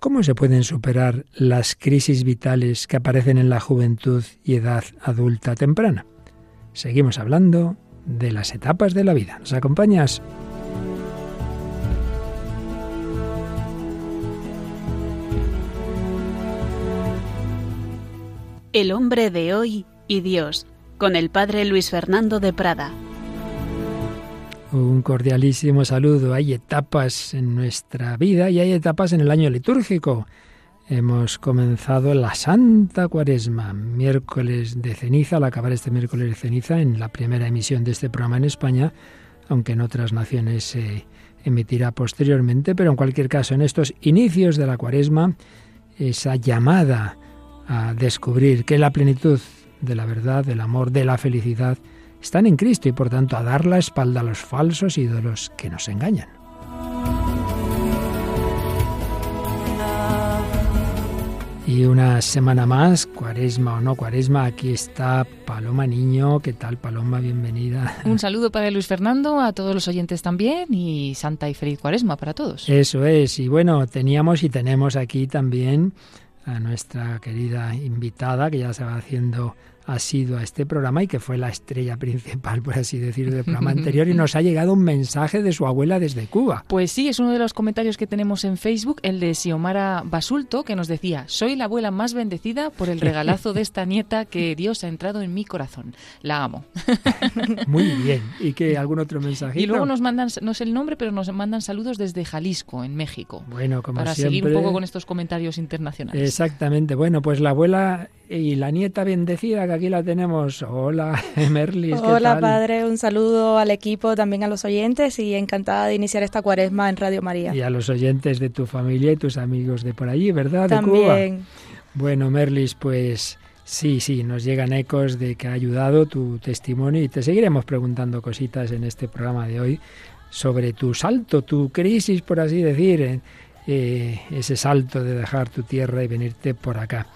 ¿Cómo se pueden superar las crisis vitales que aparecen en la juventud y edad adulta temprana? Seguimos hablando de las etapas de la vida. ¿Nos acompañas? El hombre de hoy y Dios, con el padre Luis Fernando de Prada. Un cordialísimo saludo. Hay etapas en nuestra vida y hay etapas en el año litúrgico. Hemos comenzado la Santa Cuaresma, miércoles de ceniza, al acabar este miércoles de ceniza, en la primera emisión de este programa en España, aunque en otras naciones se emitirá posteriormente, pero en cualquier caso, en estos inicios de la Cuaresma, esa llamada a descubrir que la plenitud de la verdad, del amor, de la felicidad, están en Cristo y por tanto a dar la espalda a los falsos ídolos que nos engañan. Y una semana más, cuaresma o no cuaresma, aquí está Paloma Niño. ¿Qué tal, Paloma? Bienvenida. Un saludo para Luis Fernando, a todos los oyentes también y santa y feliz cuaresma para todos. Eso es. Y bueno, teníamos y tenemos aquí también a nuestra querida invitada que ya se va haciendo ha sido a este programa y que fue la estrella principal, por así decir, del programa anterior y nos ha llegado un mensaje de su abuela desde Cuba. Pues sí, es uno de los comentarios que tenemos en Facebook, el de Xiomara Basulto, que nos decía, soy la abuela más bendecida por el regalazo de esta nieta que Dios ha entrado en mi corazón. La amo. Muy bien. ¿Y qué? ¿Algún otro mensaje? Y luego nos mandan, no sé el nombre, pero nos mandan saludos desde Jalisco, en México. Bueno, como Para seguir un poco con estos comentarios internacionales. Exactamente. Bueno, pues la abuela y la nieta bendecida que aquí la tenemos. Hola, Merlis. Hola, padre. Un saludo al equipo, también a los oyentes y encantada de iniciar esta cuaresma en Radio María. Y a los oyentes de tu familia y tus amigos de por allí, ¿verdad? De también. Bueno, Merlis, pues sí, sí, nos llegan ecos de que ha ayudado tu testimonio y te seguiremos preguntando cositas en este programa de hoy sobre tu salto, tu crisis, por así decir, eh, ese salto de dejar tu tierra y venirte por acá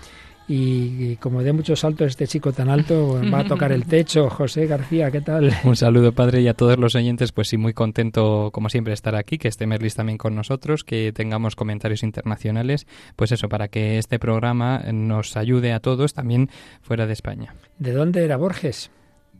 y, como de muchos saltos este chico tan alto, va a tocar el techo. José García, ¿qué tal? Un saludo, padre, y a todos los oyentes, pues sí, muy contento, como siempre, estar aquí, que esté Merlis también con nosotros, que tengamos comentarios internacionales, pues eso, para que este programa nos ayude a todos también fuera de España. ¿De dónde era Borges?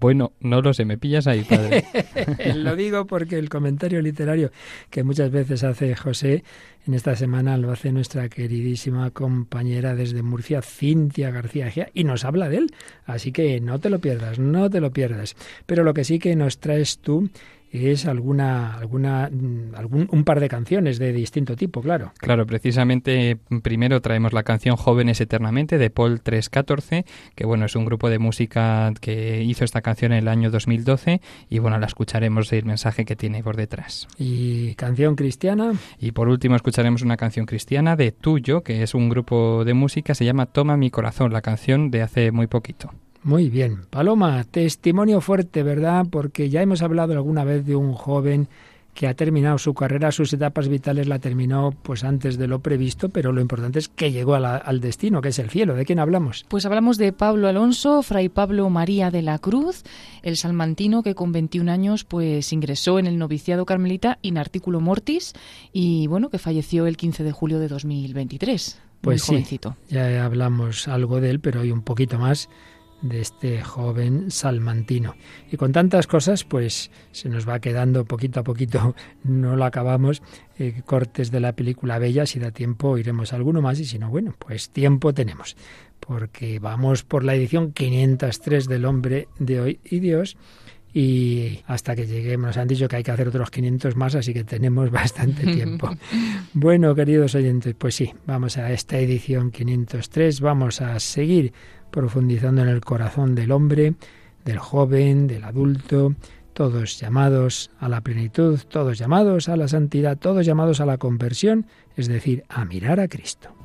Bueno, no lo sé, me pillas ahí, padre. lo digo porque el comentario literario que muchas veces hace José, en esta semana lo hace nuestra queridísima compañera desde Murcia, Cintia García Gea, y nos habla de él. Así que no te lo pierdas, no te lo pierdas. Pero lo que sí que nos traes tú es alguna, alguna, mm, algún, un par de canciones de distinto tipo, claro. Claro, precisamente primero traemos la canción Jóvenes Eternamente de Paul 314, que bueno, es un grupo de música que hizo esta canción en el año 2012 y bueno, la escucharemos el mensaje que tiene por detrás. ¿Y canción cristiana? Y por último escucharemos una canción cristiana de Tuyo, que es un grupo de música, se llama Toma mi corazón, la canción de hace muy poquito. Muy bien. Paloma, testimonio fuerte, ¿verdad? Porque ya hemos hablado alguna vez de un joven que ha terminado su carrera, sus etapas vitales la terminó pues antes de lo previsto, pero lo importante es que llegó al destino, que es el cielo. ¿De quién hablamos? Pues hablamos de Pablo Alonso, Fray Pablo María de la Cruz, el salmantino que con 21 años pues ingresó en el noviciado carmelita in articulo mortis y bueno, que falleció el 15 de julio de 2023. Pues sí, ya hablamos algo de él, pero hoy un poquito más de este joven salmantino. Y con tantas cosas, pues se nos va quedando poquito a poquito, no lo acabamos, eh, cortes de la película Bella, si da tiempo iremos alguno más y si no, bueno, pues tiempo tenemos, porque vamos por la edición 503 del hombre de hoy y Dios. Y hasta que lleguemos, nos han dicho que hay que hacer otros 500 más, así que tenemos bastante tiempo. bueno, queridos oyentes, pues sí, vamos a esta edición 503, vamos a seguir profundizando en el corazón del hombre, del joven, del adulto, todos llamados a la plenitud, todos llamados a la santidad, todos llamados a la conversión, es decir, a mirar a Cristo.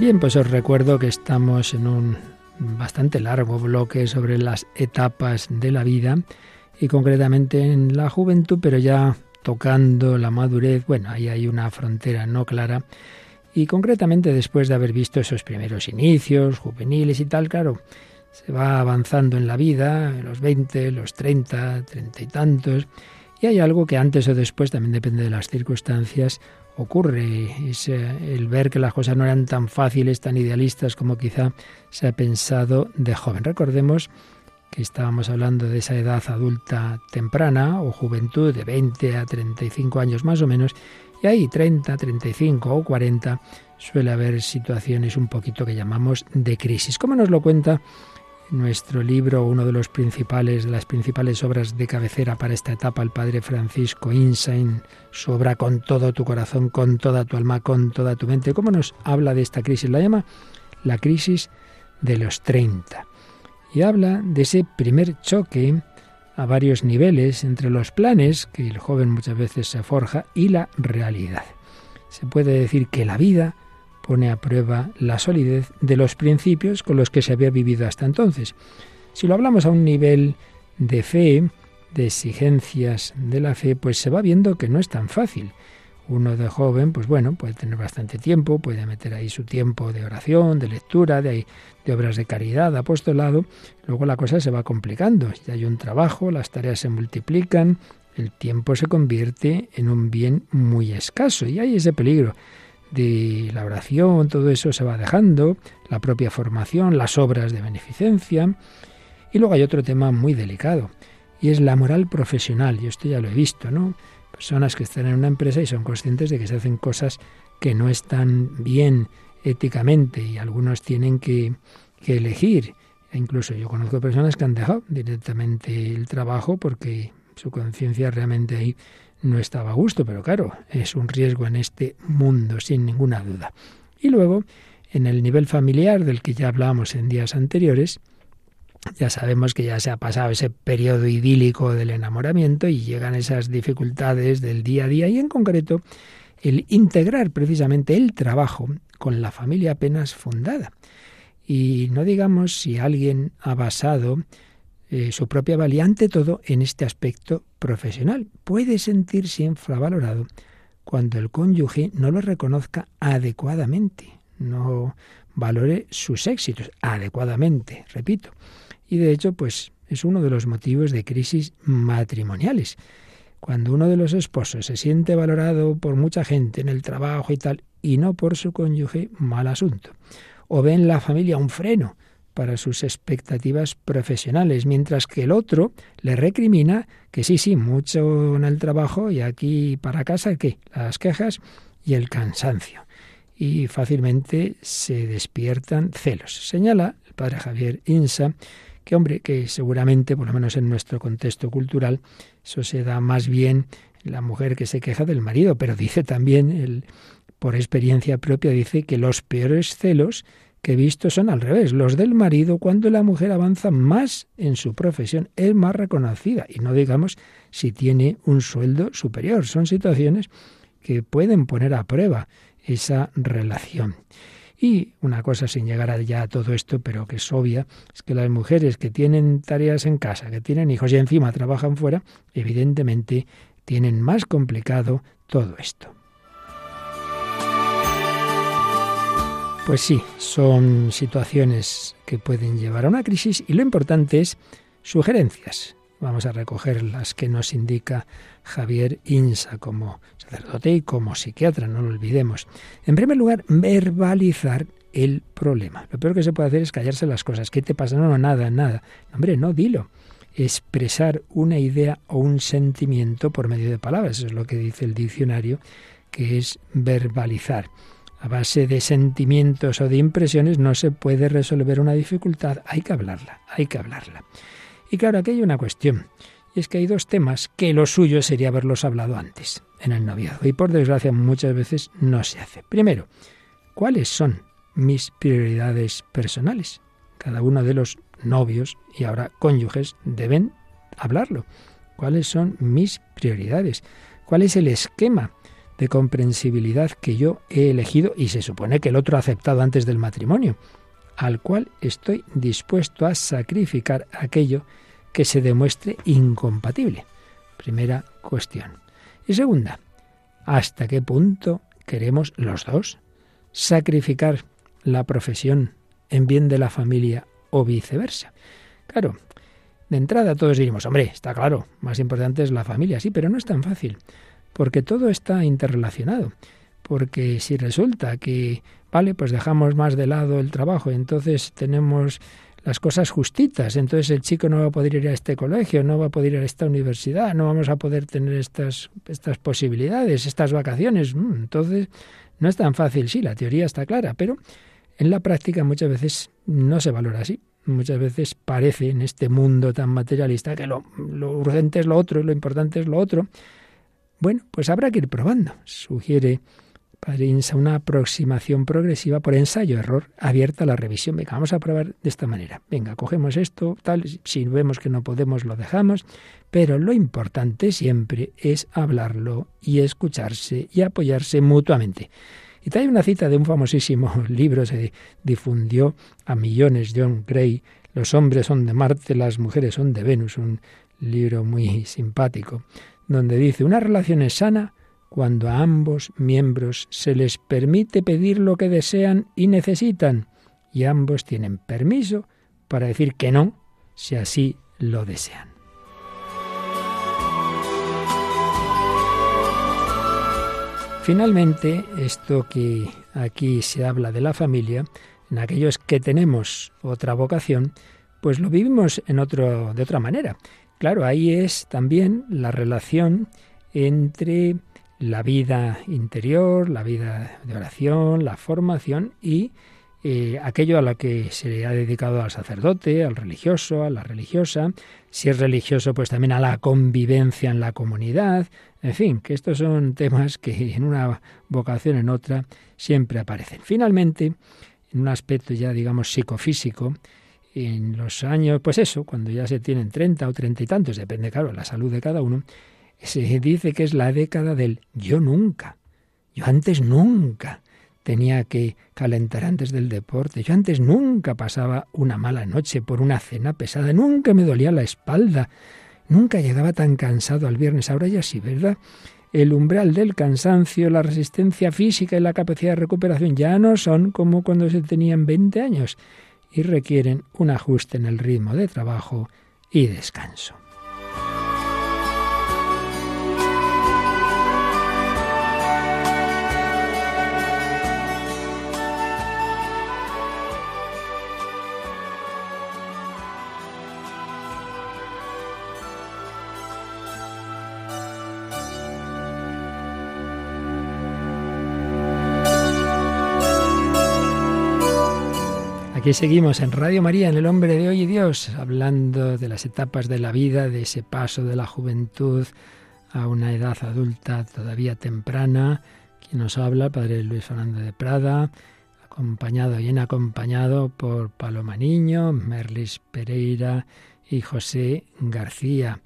Bien, pues os recuerdo que estamos en un bastante largo bloque sobre las etapas de la vida y concretamente en la juventud, pero ya tocando la madurez, bueno, ahí hay una frontera no clara. Y concretamente después de haber visto esos primeros inicios juveniles y tal, claro, se va avanzando en la vida, los 20, los 30, 30 y tantos, y hay algo que antes o después, también depende de las circunstancias, ocurre. Es el ver que las cosas no eran tan fáciles, tan idealistas como quizá se ha pensado de joven. Recordemos que estábamos hablando de esa edad adulta temprana o juventud de 20 a 35 años más o menos, y ahí 30, 35 o 40 suele haber situaciones un poquito que llamamos de crisis. ¿Cómo nos lo cuenta nuestro libro, uno de los principales, de las principales obras de cabecera para esta etapa, el padre Francisco Insain, su obra con todo tu corazón, con toda tu alma, con toda tu mente. ¿Cómo nos habla de esta crisis? La llama la crisis de los 30. Y habla de ese primer choque a varios niveles entre los planes que el joven muchas veces se forja y la realidad. Se puede decir que la vida pone a prueba la solidez de los principios con los que se había vivido hasta entonces. Si lo hablamos a un nivel de fe, de exigencias de la fe, pues se va viendo que no es tan fácil. Uno de joven, pues bueno, puede tener bastante tiempo, puede meter ahí su tiempo de oración, de lectura, de, de obras de caridad, apostolado. Luego la cosa se va complicando. Ya hay un trabajo, las tareas se multiplican, el tiempo se convierte en un bien muy escaso y hay ese peligro de la oración, todo eso se va dejando, la propia formación, las obras de beneficencia. Y luego hay otro tema muy delicado, y es la moral profesional. Yo esto ya lo he visto, ¿no? Personas que están en una empresa y son conscientes de que se hacen cosas que no están bien éticamente y algunos tienen que, que elegir. E incluso yo conozco personas que han dejado directamente el trabajo porque su conciencia realmente ahí no estaba a gusto, pero claro, es un riesgo en este mundo, sin ninguna duda. Y luego, en el nivel familiar del que ya hablábamos en días anteriores, ya sabemos que ya se ha pasado ese periodo idílico del enamoramiento y llegan esas dificultades del día a día y en concreto el integrar precisamente el trabajo con la familia apenas fundada. Y no digamos si alguien ha basado eh, su propia valía, ante todo en este aspecto profesional. Puede sentirse infravalorado cuando el cónyuge no lo reconozca adecuadamente, no valore sus éxitos adecuadamente, repito. Y de hecho, pues es uno de los motivos de crisis matrimoniales. Cuando uno de los esposos se siente valorado por mucha gente en el trabajo y tal, y no por su cónyuge, mal asunto. O ve en la familia un freno para sus expectativas profesionales, mientras que el otro le recrimina que sí, sí, mucho en el trabajo y aquí para casa, ¿qué? Las quejas y el cansancio. Y fácilmente se despiertan celos. Señala el padre Javier Insa que, hombre, que seguramente, por lo menos en nuestro contexto cultural, eso se da más bien la mujer que se queja del marido, pero dice también, el, por experiencia propia, dice que los peores celos que he visto son al revés, los del marido cuando la mujer avanza más en su profesión, es más reconocida y no digamos si tiene un sueldo superior. Son situaciones que pueden poner a prueba esa relación. Y una cosa sin llegar ya a todo esto, pero que es obvia, es que las mujeres que tienen tareas en casa, que tienen hijos y encima trabajan fuera, evidentemente tienen más complicado todo esto. Pues sí, son situaciones que pueden llevar a una crisis y lo importante es sugerencias. Vamos a recoger las que nos indica Javier Insa como sacerdote y como psiquiatra, no lo olvidemos. En primer lugar, verbalizar el problema. Lo peor que se puede hacer es callarse las cosas. ¿Qué te pasa? No, no, nada, nada. Hombre, no, dilo. Expresar una idea o un sentimiento por medio de palabras. Eso es lo que dice el diccionario, que es verbalizar a base de sentimientos o de impresiones no se puede resolver una dificultad, hay que hablarla, hay que hablarla. Y claro, aquí hay una cuestión, y es que hay dos temas que lo suyo sería haberlos hablado antes, en el noviazgo, y por desgracia muchas veces no se hace. Primero, ¿cuáles son mis prioridades personales? Cada uno de los novios y ahora cónyuges deben hablarlo. ¿Cuáles son mis prioridades? ¿Cuál es el esquema de comprensibilidad que yo he elegido y se supone que el otro ha aceptado antes del matrimonio, al cual estoy dispuesto a sacrificar aquello que se demuestre incompatible. Primera cuestión. Y segunda, ¿hasta qué punto queremos los dos sacrificar la profesión en bien de la familia o viceversa? Claro, de entrada todos diríamos, hombre, está claro, más importante es la familia, sí, pero no es tan fácil, porque todo está interrelacionado. Porque si resulta que, vale, pues dejamos más de lado el trabajo, entonces tenemos las cosas justitas, entonces el chico no va a poder ir a este colegio, no va a poder ir a esta universidad, no vamos a poder tener estas, estas posibilidades, estas vacaciones. Mm, entonces, no es tan fácil, sí, la teoría está clara, pero en la práctica muchas veces no se valora así muchas veces parece en este mundo tan materialista que lo, urgente es lo otro, lo importante es lo otro. Bueno, pues habrá que ir probando. Sugiere Padre Insa una aproximación progresiva por ensayo-error abierta a la revisión. Venga, vamos a probar de esta manera. Venga, cogemos esto, tal, si vemos que no podemos lo dejamos, pero lo importante siempre es hablarlo y escucharse y apoyarse mutuamente. Y trae una cita de un famosísimo libro, se difundió a millones, John Gray, Los hombres son de Marte, las mujeres son de Venus, un libro muy simpático, donde dice, una relación es sana cuando a ambos miembros se les permite pedir lo que desean y necesitan, y ambos tienen permiso para decir que no, si así lo desean. Finalmente, esto que aquí se habla de la familia, en aquellos que tenemos otra vocación, pues lo vivimos en otro, de otra manera. Claro, ahí es también la relación entre la vida interior, la vida de oración, la formación y eh, aquello a lo que se ha dedicado al sacerdote, al religioso, a la religiosa, si es religioso, pues también a la convivencia en la comunidad, en fin, que estos son temas que en una vocación en otra siempre aparecen. Finalmente, en un aspecto ya, digamos, psicofísico, en los años, pues eso, cuando ya se tienen 30 o 30 y tantos, depende, claro, de la salud de cada uno, se dice que es la década del yo nunca, yo antes nunca tenía que calentar antes del deporte. Yo antes nunca pasaba una mala noche por una cena pesada, nunca me dolía la espalda, nunca llegaba tan cansado al viernes. Ahora ya sí, ¿verdad? El umbral del cansancio, la resistencia física y la capacidad de recuperación ya no son como cuando se tenían 20 años y requieren un ajuste en el ritmo de trabajo y descanso. Aquí seguimos en Radio María, en El Hombre de Hoy y Dios, hablando de las etapas de la vida, de ese paso de la juventud a una edad adulta todavía temprana. Quien nos habla, Padre Luis Fernando de Prada, acompañado, bien acompañado por Paloma Niño, Merlis Pereira y José García.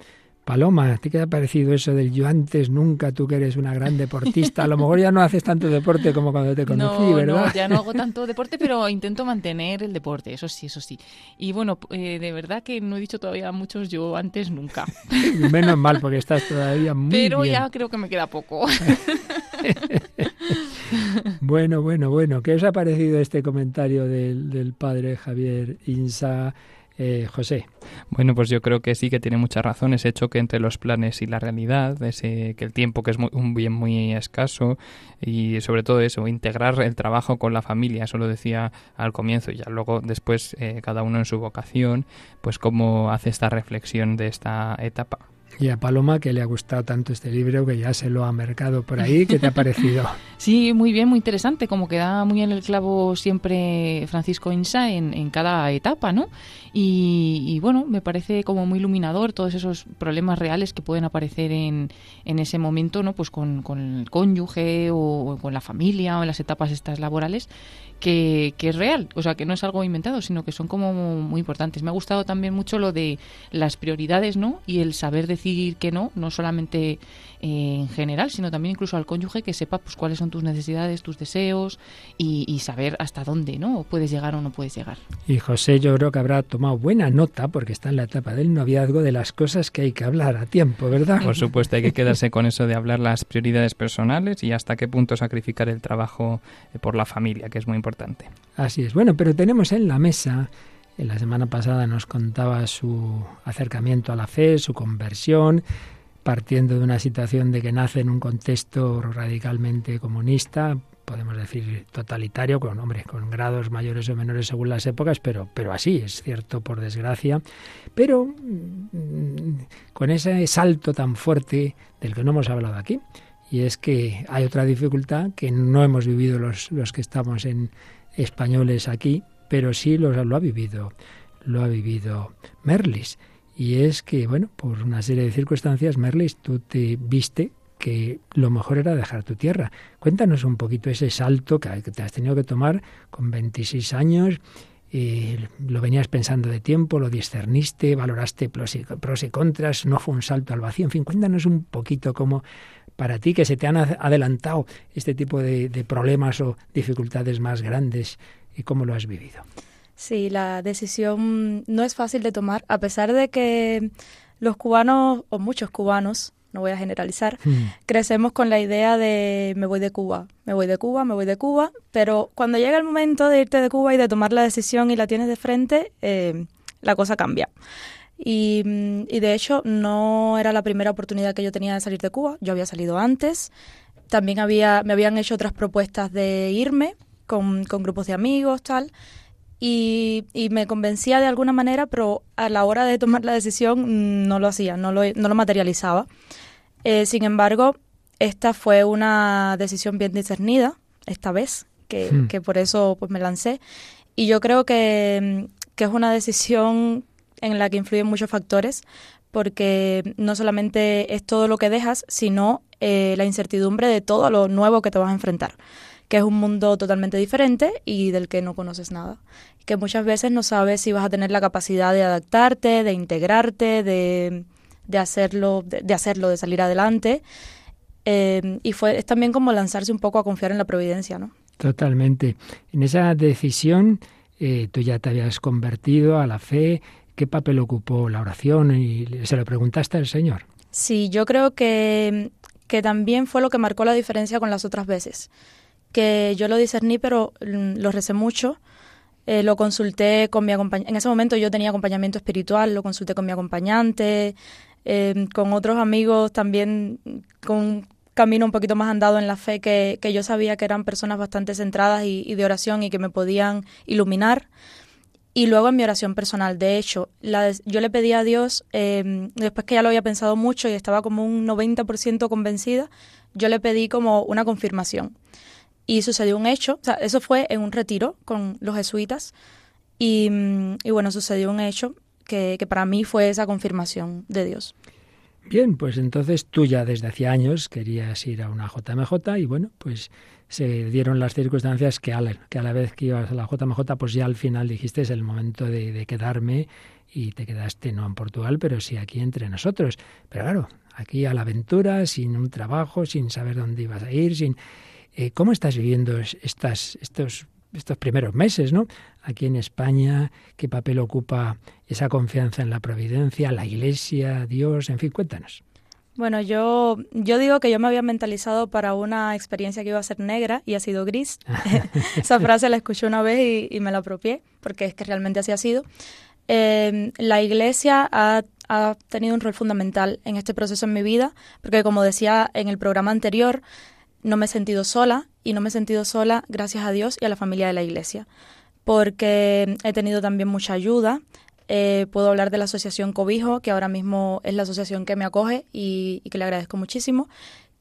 Paloma, ¿a ti qué te ha parecido eso del yo antes nunca, tú que eres una gran deportista? A lo mejor ya no haces tanto deporte como cuando te conocí, ¿verdad? No, ya no hago tanto deporte, pero intento mantener el deporte, eso sí, eso sí. Y bueno, eh, de verdad que no he dicho todavía muchos yo antes nunca. Menos mal, porque estás todavía muy Pero bien. ya creo que me queda poco. bueno, bueno, bueno. ¿Qué os ha parecido este comentario del, del padre Javier Insa? Eh, José. Bueno, pues yo creo que sí que tiene mucha razón ese choque entre los planes y la realidad, ese que el tiempo que es un bien muy escaso y sobre todo eso, integrar el trabajo con la familia, eso lo decía al comienzo y ya luego después eh, cada uno en su vocación, pues cómo hace esta reflexión de esta etapa. Y a Paloma, que le ha gustado tanto este libro, que ya se lo ha mercado por ahí, ¿qué te ha parecido? Sí, muy bien, muy interesante, como que da muy en el clavo siempre Francisco Insa en, en cada etapa, ¿no? Y, bueno, me parece como muy iluminador todos esos problemas reales que pueden aparecer en, en ese momento, ¿no? Pues con, con el cónyuge o, con la familia o en las etapas estas laborales, que, que, es real, o sea, que no es algo inventado, sino que son como muy importantes. Me ha gustado también mucho lo de las prioridades, ¿no? Y el saber decir que no, no solamente eh, en general, sino también incluso al cónyuge que sepa pues cuáles son tus necesidades, tus deseos y, y, saber hasta dónde no puedes llegar o no puedes llegar. Y José yo creo que habrá tomado buena nota, porque está en la etapa del noviazgo, de las cosas que hay que hablar a tiempo, ¿verdad? Por supuesto, hay que quedarse con eso de hablar las prioridades personales y hasta qué punto sacrificar el trabajo eh, por la familia, que es muy importante. Así es. Bueno, pero tenemos en la mesa la semana pasada nos contaba su acercamiento a la fe, su conversión, partiendo de una situación de que nace en un contexto radicalmente comunista, podemos decir totalitario, con hombre, con grados mayores o menores según las épocas, pero, pero así, es cierto, por desgracia. Pero mm, con ese salto tan fuerte del que no hemos hablado aquí, y es que hay otra dificultad que no hemos vivido los, los que estamos en españoles aquí, pero sí lo, lo ha vivido, lo ha vivido Merlis. Y es que, bueno, por una serie de circunstancias, Merlis, tú te viste que lo mejor era dejar tu tierra. Cuéntanos un poquito ese salto que te has tenido que tomar con 26 años. Eh, lo venías pensando de tiempo, lo discerniste, valoraste pros y, pros y, contras, no fue un salto al vacío. En fin, cuéntanos un poquito cómo para ti que se te han adelantado este tipo de problemas o dificultades más grandes y cómo lo has vivido. Sí, la decisión no es fácil de tomar, a pesar de que los cubanos, o muchos cubanos, no voy a generalizar, hmm. crecemos con la idea de me voy de Cuba, me voy de Cuba, me voy de Cuba, pero cuando llega el momento de irte de Cuba y de tomar la decisión y la tienes de frente, eh, la cosa cambia. Y, y, de hecho no era la primera oportunidad que yo tenía de salir de Cuba, yo había salido antes, también había, me habían hecho otras propuestas de irme, con, grupos de amigos, tal. Y, me convencía de alguna manera, pero a la hora de tomar la decisión mm, no lo hacía, no lo, no lo materializaba. Eh, sin embargo, esta fue una decisión bien discernida, esta vez, que, hmm. que por eso pues, me lancé. Y yo creo que, que, es una decisión en la que influyen muchos factores, porque no solamente es todo lo que dejas, sino eh, la incertidumbre de todo lo nuevo que te vas a enfrentar que es un mundo totalmente diferente y del que no conoces nada. Que muchas veces no sabes si vas a tener la capacidad de adaptarte, de integrarte, de, de hacerlo, de, hacerlo, de salir adelante. Eh, y fue es también como lanzarse un poco a confiar en la providencia, ¿no? Totalmente. En esa decisión eh, tú ya te habías convertido a la fe. ¿Qué papel ocupó la oración? ¿Y se lo preguntaste al Señor? Sí, yo creo que, que también fue lo que marcó la diferencia con las otras veces que yo lo discerní, pero mm, lo recé mucho. Eh, lo consulté con mi acompañante. En ese momento yo tenía acompañamiento espiritual, lo consulté con mi acompañante, em, con otros amigos también con un camino un poquito más andado en la fe, que, yo sabía que eran personas bastante centradas y, de oración y que me podían iluminar. Y luego en mi oración personal, de hecho, yo le pedí a Dios, eh, después que ya lo había pensado mucho y estaba como un 90% convencida, yo le pedí como una confirmación. Y sucedió un hecho, o sea, eso fue en un retiro con los jesuitas. Y, mm, y bueno, sucedió un hecho que, que, para mí fue esa confirmación de Dios. Bien, pues entonces tú ya desde hacía años querías ir a una JMJ y bueno, pues se dieron las circunstancias que a la, que a la vez que ibas a la JMJ, pues ya al final dijiste es el momento de, de quedarme y te quedaste no en Portugal, pero sí aquí entre nosotros. Pero claro, aquí a la aventura, sin un trabajo, sin saber dónde ibas a ir, sin eh, ¿Cómo estás viviendo estas, estos, estos primeros meses, ¿no? Aquí en España, ¿qué papel ocupa esa confianza en la providencia, la Iglesia, Dios? En fin, cuéntanos. Bueno, yo, yo digo que yo me había mentalizado para una experiencia que iba a ser negra y ha sido gris. Esa frase la escuché una vez y, me la apropié, porque es que realmente así ha sido. Eh, la Iglesia ha, ha tenido un rol fundamental en este proceso en mi vida, porque como decía en el programa anterior, no me he sentido sola y no me he sentido sola gracias a Dios y a la familia de la iglesia, porque he tenido también mucha ayuda. Eh, puedo hablar de la asociación Cobijo, que ahora mismo es la asociación que me acoge y, que le agradezco muchísimo,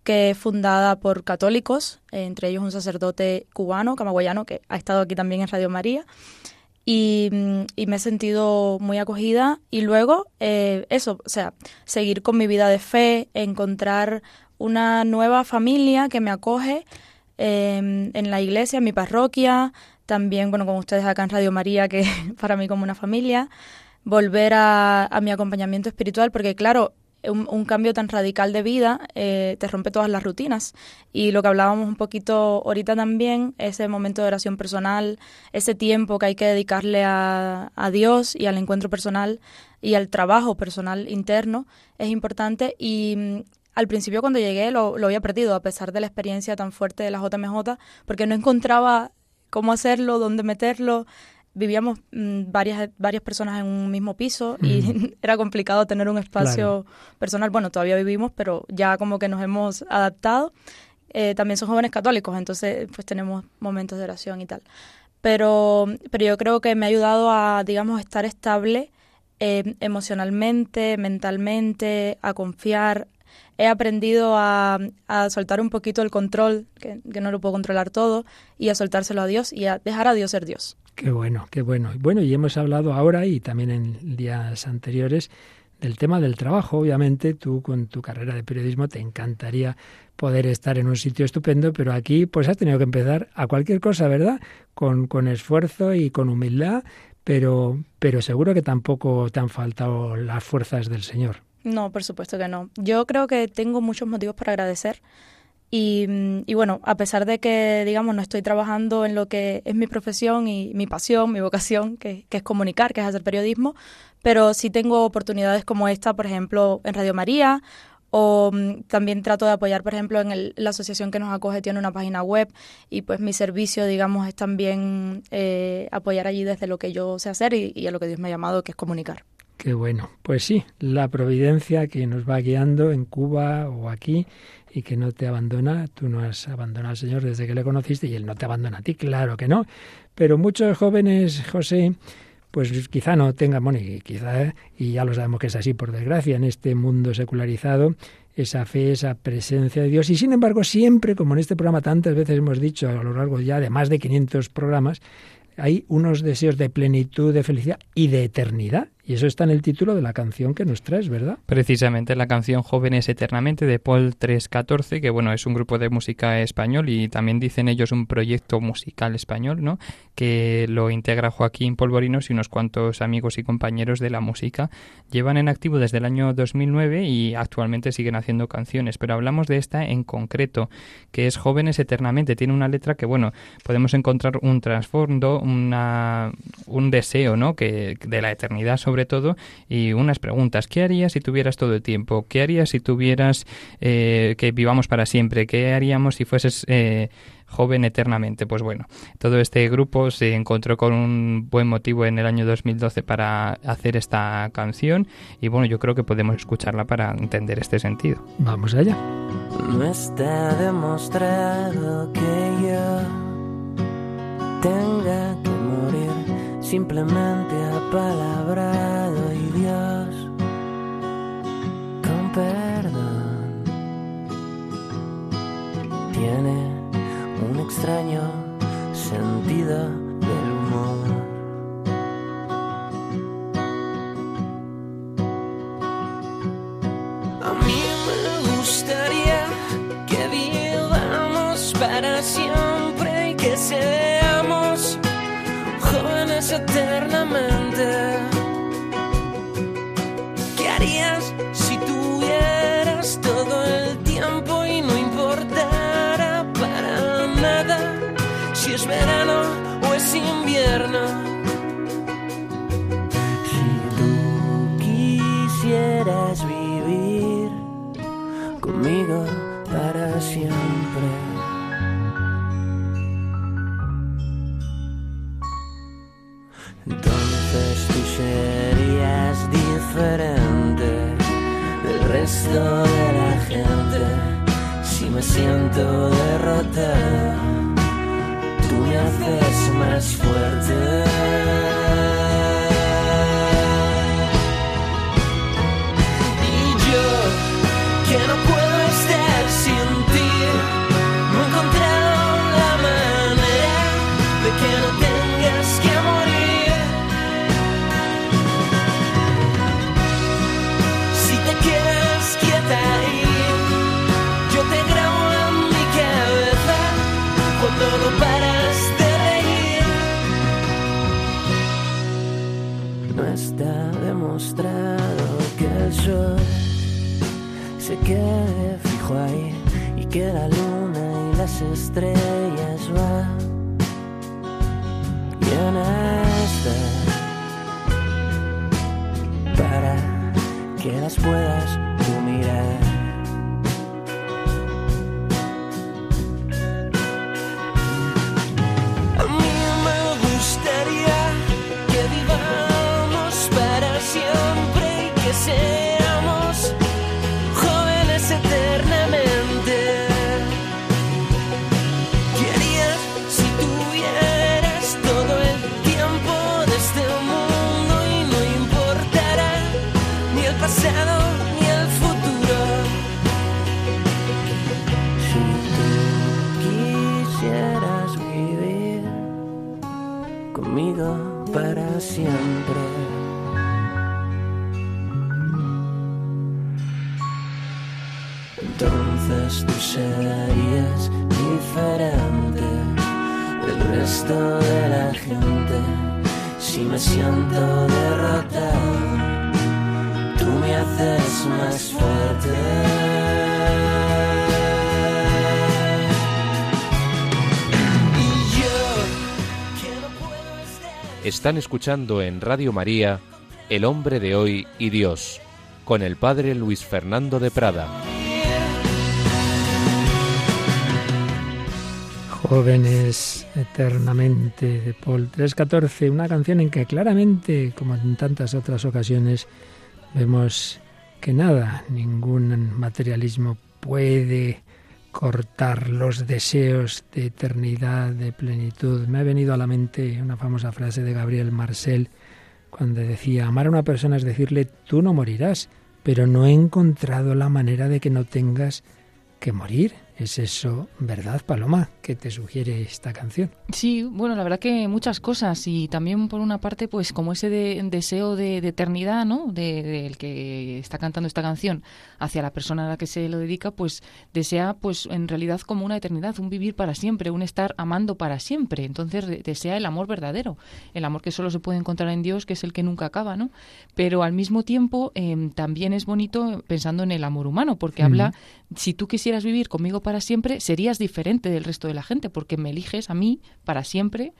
que es fundada por católicos, entre ellos un sacerdote cubano, camagüeyano, que ha estado aquí también en Radio María. Y, me he sentido muy acogida y luego eh, eso, o sea, seguir con mi vida de fe, encontrar una nueva familia que me acoge em, en la iglesia, en mi parroquia, también, bueno, con ustedes acá en Radio María, que para mí como una familia, volver a, mi acompañamiento espiritual, porque claro, un, cambio tan radical de vida eh, te rompe todas las rutinas. Y lo que hablábamos un poquito ahorita también, ese momento de oración personal, ese tiempo que hay que dedicarle a, a Dios y al encuentro personal y al trabajo personal interno, es importante. Y al principio cuando llegué lo, lo había perdido, a pesar de la experiencia tan fuerte de la JMJ, porque no encontraba cómo hacerlo, dónde meterlo vivíamos mm, varias, varias personas en un mismo piso y era complicado tener un espacio personal. Bueno, todavía vivimos, pero ya como que nos hemos adaptado. Eh, también son jóvenes católicos, entonces pues tenemos momentos de oración y tal. Pero, pero yo creo que me ha ayudado a, digamos, estar estable eh, emocionalmente, mentalmente, a confiar. He aprendido a, a soltar un poquito el control, que, que no lo puedo controlar todo, y a soltárselo a Dios y a dejar a Dios ser Dios. Qué bueno, qué bueno. Bueno, y hemos hablado ahora y también en días anteriores del tema del trabajo. Obviamente, tú con tu carrera de periodismo te encantaría poder estar en un sitio estupendo, pero aquí pues has tenido que empezar a cualquier cosa, ¿verdad? Con, con esfuerzo y con humildad, pero, pero seguro que tampoco te han faltado las fuerzas del Señor. No, por supuesto que no. Yo creo que tengo muchos motivos para agradecer Mm, y, bueno, a pesar de que, digamos, no estoy trabajando en lo que es mi profesión y mi pasión, mi vocación, que, es comunicar, que es hacer periodismo, pero sí tengo oportunidades como esta, por ejemplo, en Radio María, o mm, también trato de apoyar, por ejemplo, en la asociación que nos acoge tiene una página web y pues mi servicio, digamos, es también eh, apoyar allí desde lo que yo sé hacer y a lo que Dios me ha llamado, que es comunicar. Qué bueno. Pues sí, la providencia que nos va guiando en Cuba o aquí y que no te abandona. Tú no has abandonado al Señor desde que le conociste y Él no te abandona a ti, claro que no. Pero muchos jóvenes, José, pues quizá no tengan, bueno, y quizá, y ya lo sabemos que es así por desgracia, en este mundo secularizado, esa fe, esa presencia de Dios. Y sin embargo, siempre, como en este programa tantas veces hemos dicho a lo largo ya de más de 500 programas, hay unos deseos de plenitud, de felicidad y de eternidad. Y eso está en el título de la canción que nos traes, ¿verdad? Precisamente la canción Jóvenes Eternamente de Paul 314, que bueno, es un grupo de música español y también dicen ellos un proyecto musical español, ¿no? Que lo integra Joaquín Polvorinos y unos cuantos amigos y compañeros de la música. Llevan en activo desde el año 2009 y actualmente siguen haciendo canciones, pero hablamos de esta en concreto, que es Jóvenes Eternamente. Tiene una letra que, bueno, podemos encontrar un trasfondo, una, un deseo, ¿no? Que de la eternidad sobre sobre todo, y unas preguntas. ¿Qué harías si tuvieras todo el tiempo? ¿Qué harías si tuvieras eh, que vivamos para siempre? ¿Qué haríamos si fueses eh, joven eternamente? Pues bueno, todo este grupo se encontró con un buen motivo en el año 2012 para hacer esta canción y bueno, yo creo que podemos escucharla para entender este sentido. Vamos allá. No está demostrado que yo tenga que simplemente apalabrado y Dios con perdón tiene un extraño sentido del humor. A mí me gustaría que vivamos para siempre y que se siento derrotado, tú me haces más fuerte. Siento derrotado, tú me haces más fuerte. Están escuchando en Radio María El hombre de hoy y Dios, con el padre Luis Fernando de Prada. Jóvenes eternamente de Paul 314, una canción en que claramente, como en tantas otras ocasiones, vemos que nada, ningún materialismo puede cortar los deseos de eternidad, de plenitud. Me ha venido a la mente una famosa frase de Gabriel Marcel cuando decía, amar a una persona es decirle, tú no morirás, pero no he encontrado la manera de que no tengas que morir. ¿Es eso verdad, Paloma, que te sugiere esta canción? Sí, bueno, la verdad que muchas cosas y también por una parte, pues como ese deseo de, eternidad, ¿no? Del que está cantando esta canción hacia la persona a la que se lo dedica, pues desea, pues en realidad como una eternidad, un vivir para siempre, un estar amando para siempre. Entonces desea el amor verdadero, el amor que solo se puede encontrar en Dios, que es el que nunca acaba, ¿no? Pero al mismo tiempo em, también es bonito pensando en el amor humano, porque habla, si tú quisieras vivir conmigo para siempre, serías diferente del resto de la gente, porque me eliges a mí para siempre.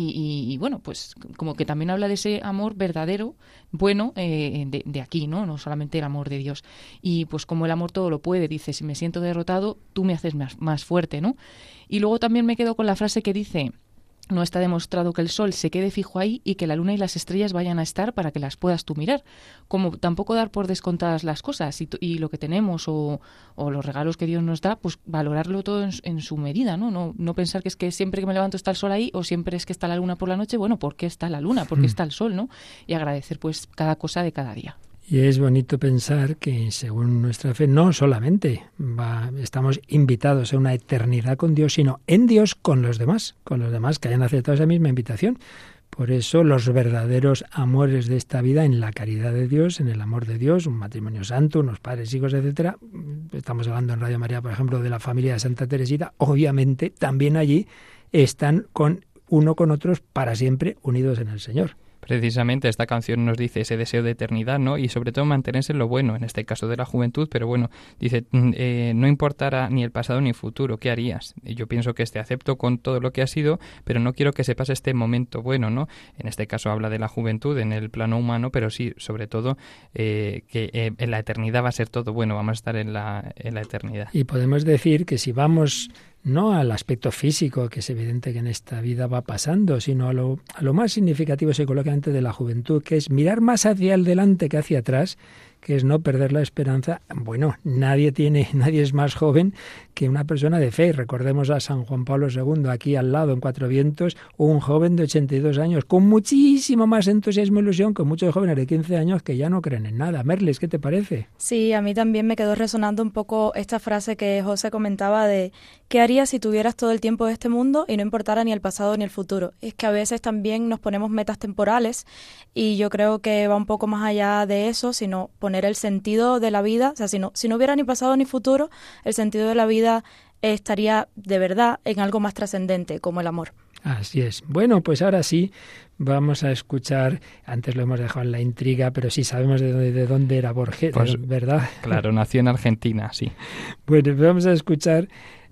Y, bueno, pues como que también habla de ese amor verdadero, bueno, eh, de, aquí, ¿no? No solamente el amor de Dios. Y pues como el amor todo lo puede, dice, si me siento derrotado, tú me haces más, más fuerte, ¿no? Y luego también me quedo con la frase que dice, no está demostrado que el sol se quede fijo ahí y que la luna y las estrellas vayan a estar para que las puedas tú mirar. Como tampoco dar por descontadas las cosas y, lo que tenemos o, los regalos que Dios nos da, pues valorarlo todo en, su medida, ¿no? ¿no? No pensar que es que siempre que me levanto está el sol ahí o siempre es que está la luna por la noche. Bueno, ¿por qué está la luna? ¿Por qué hmm. está el sol? ¿no? Y agradecer pues cada cosa de cada día. Y es bonito pensar que, según nuestra fe, no solamente estamos invitados a una eternidad con Dios, sino en Dios con los demás, con los demás que hayan aceptado esa misma invitación. Por eso los verdaderos amores de esta vida en la caridad de Dios, en el amor de Dios, un matrimonio santo, unos padres, hijos, etcétera. Estamos hablando en Radio María, por ejemplo, de la familia de Santa Teresita. Obviamente, también allí están con uno con otros para siempre unidos en el Señor. Precisamente esta canción nos dice ese deseo de eternidad, ¿no? Y sobre todo mantenerse en lo bueno, en este caso de la juventud, pero bueno, dice, mm, eh, no importará ni el pasado ni el futuro, ¿qué harías? Yo pienso que este acepto con todo lo que ha sido, pero no quiero que se pase este momento bueno, ¿no? En este caso habla de la juventud en el plano humano, pero sí, sobre todo, eh, que eh, en la eternidad va a ser todo bueno, vamos a estar en la, en la eternidad. Y podemos decir que si vamos no al aspecto físico, que es evidente que en esta vida va pasando, sino a lo, a lo más significativo psicológicamente de la juventud, que es mirar más hacia el delante que hacia atrás que es no perder la esperanza. Bueno, nadie tiene, nadie es más joven que una persona de fe. Recordemos a San Juan Pablo II aquí al lado en Cuatro Vientos, un joven de 82 años con muchísimo más entusiasmo e ilusión que muchos jóvenes de 15 años que ya no creen en nada. Merles, ¿qué te parece? Sí, a mí también me quedó resonando un poco esta frase que José comentaba de ¿qué harías si tuvieras todo el tiempo de este mundo y no importara ni el pasado ni el futuro? Es que a veces también nos ponemos metas temporales y yo creo que va un poco más allá de eso, sino poner el sentido de la vida, o sea, si no, si no hubiera ni pasado ni futuro, el sentido de la vida estaría de verdad en algo más trascendente, como el amor. Así es. Bueno, pues ahora sí vamos a escuchar, antes lo hemos dejado en la intriga, pero sí sabemos de dónde, de dónde era Borges, Pues, ¿verdad? Claro, nació en Argentina, sí. Bueno, vamos a escuchar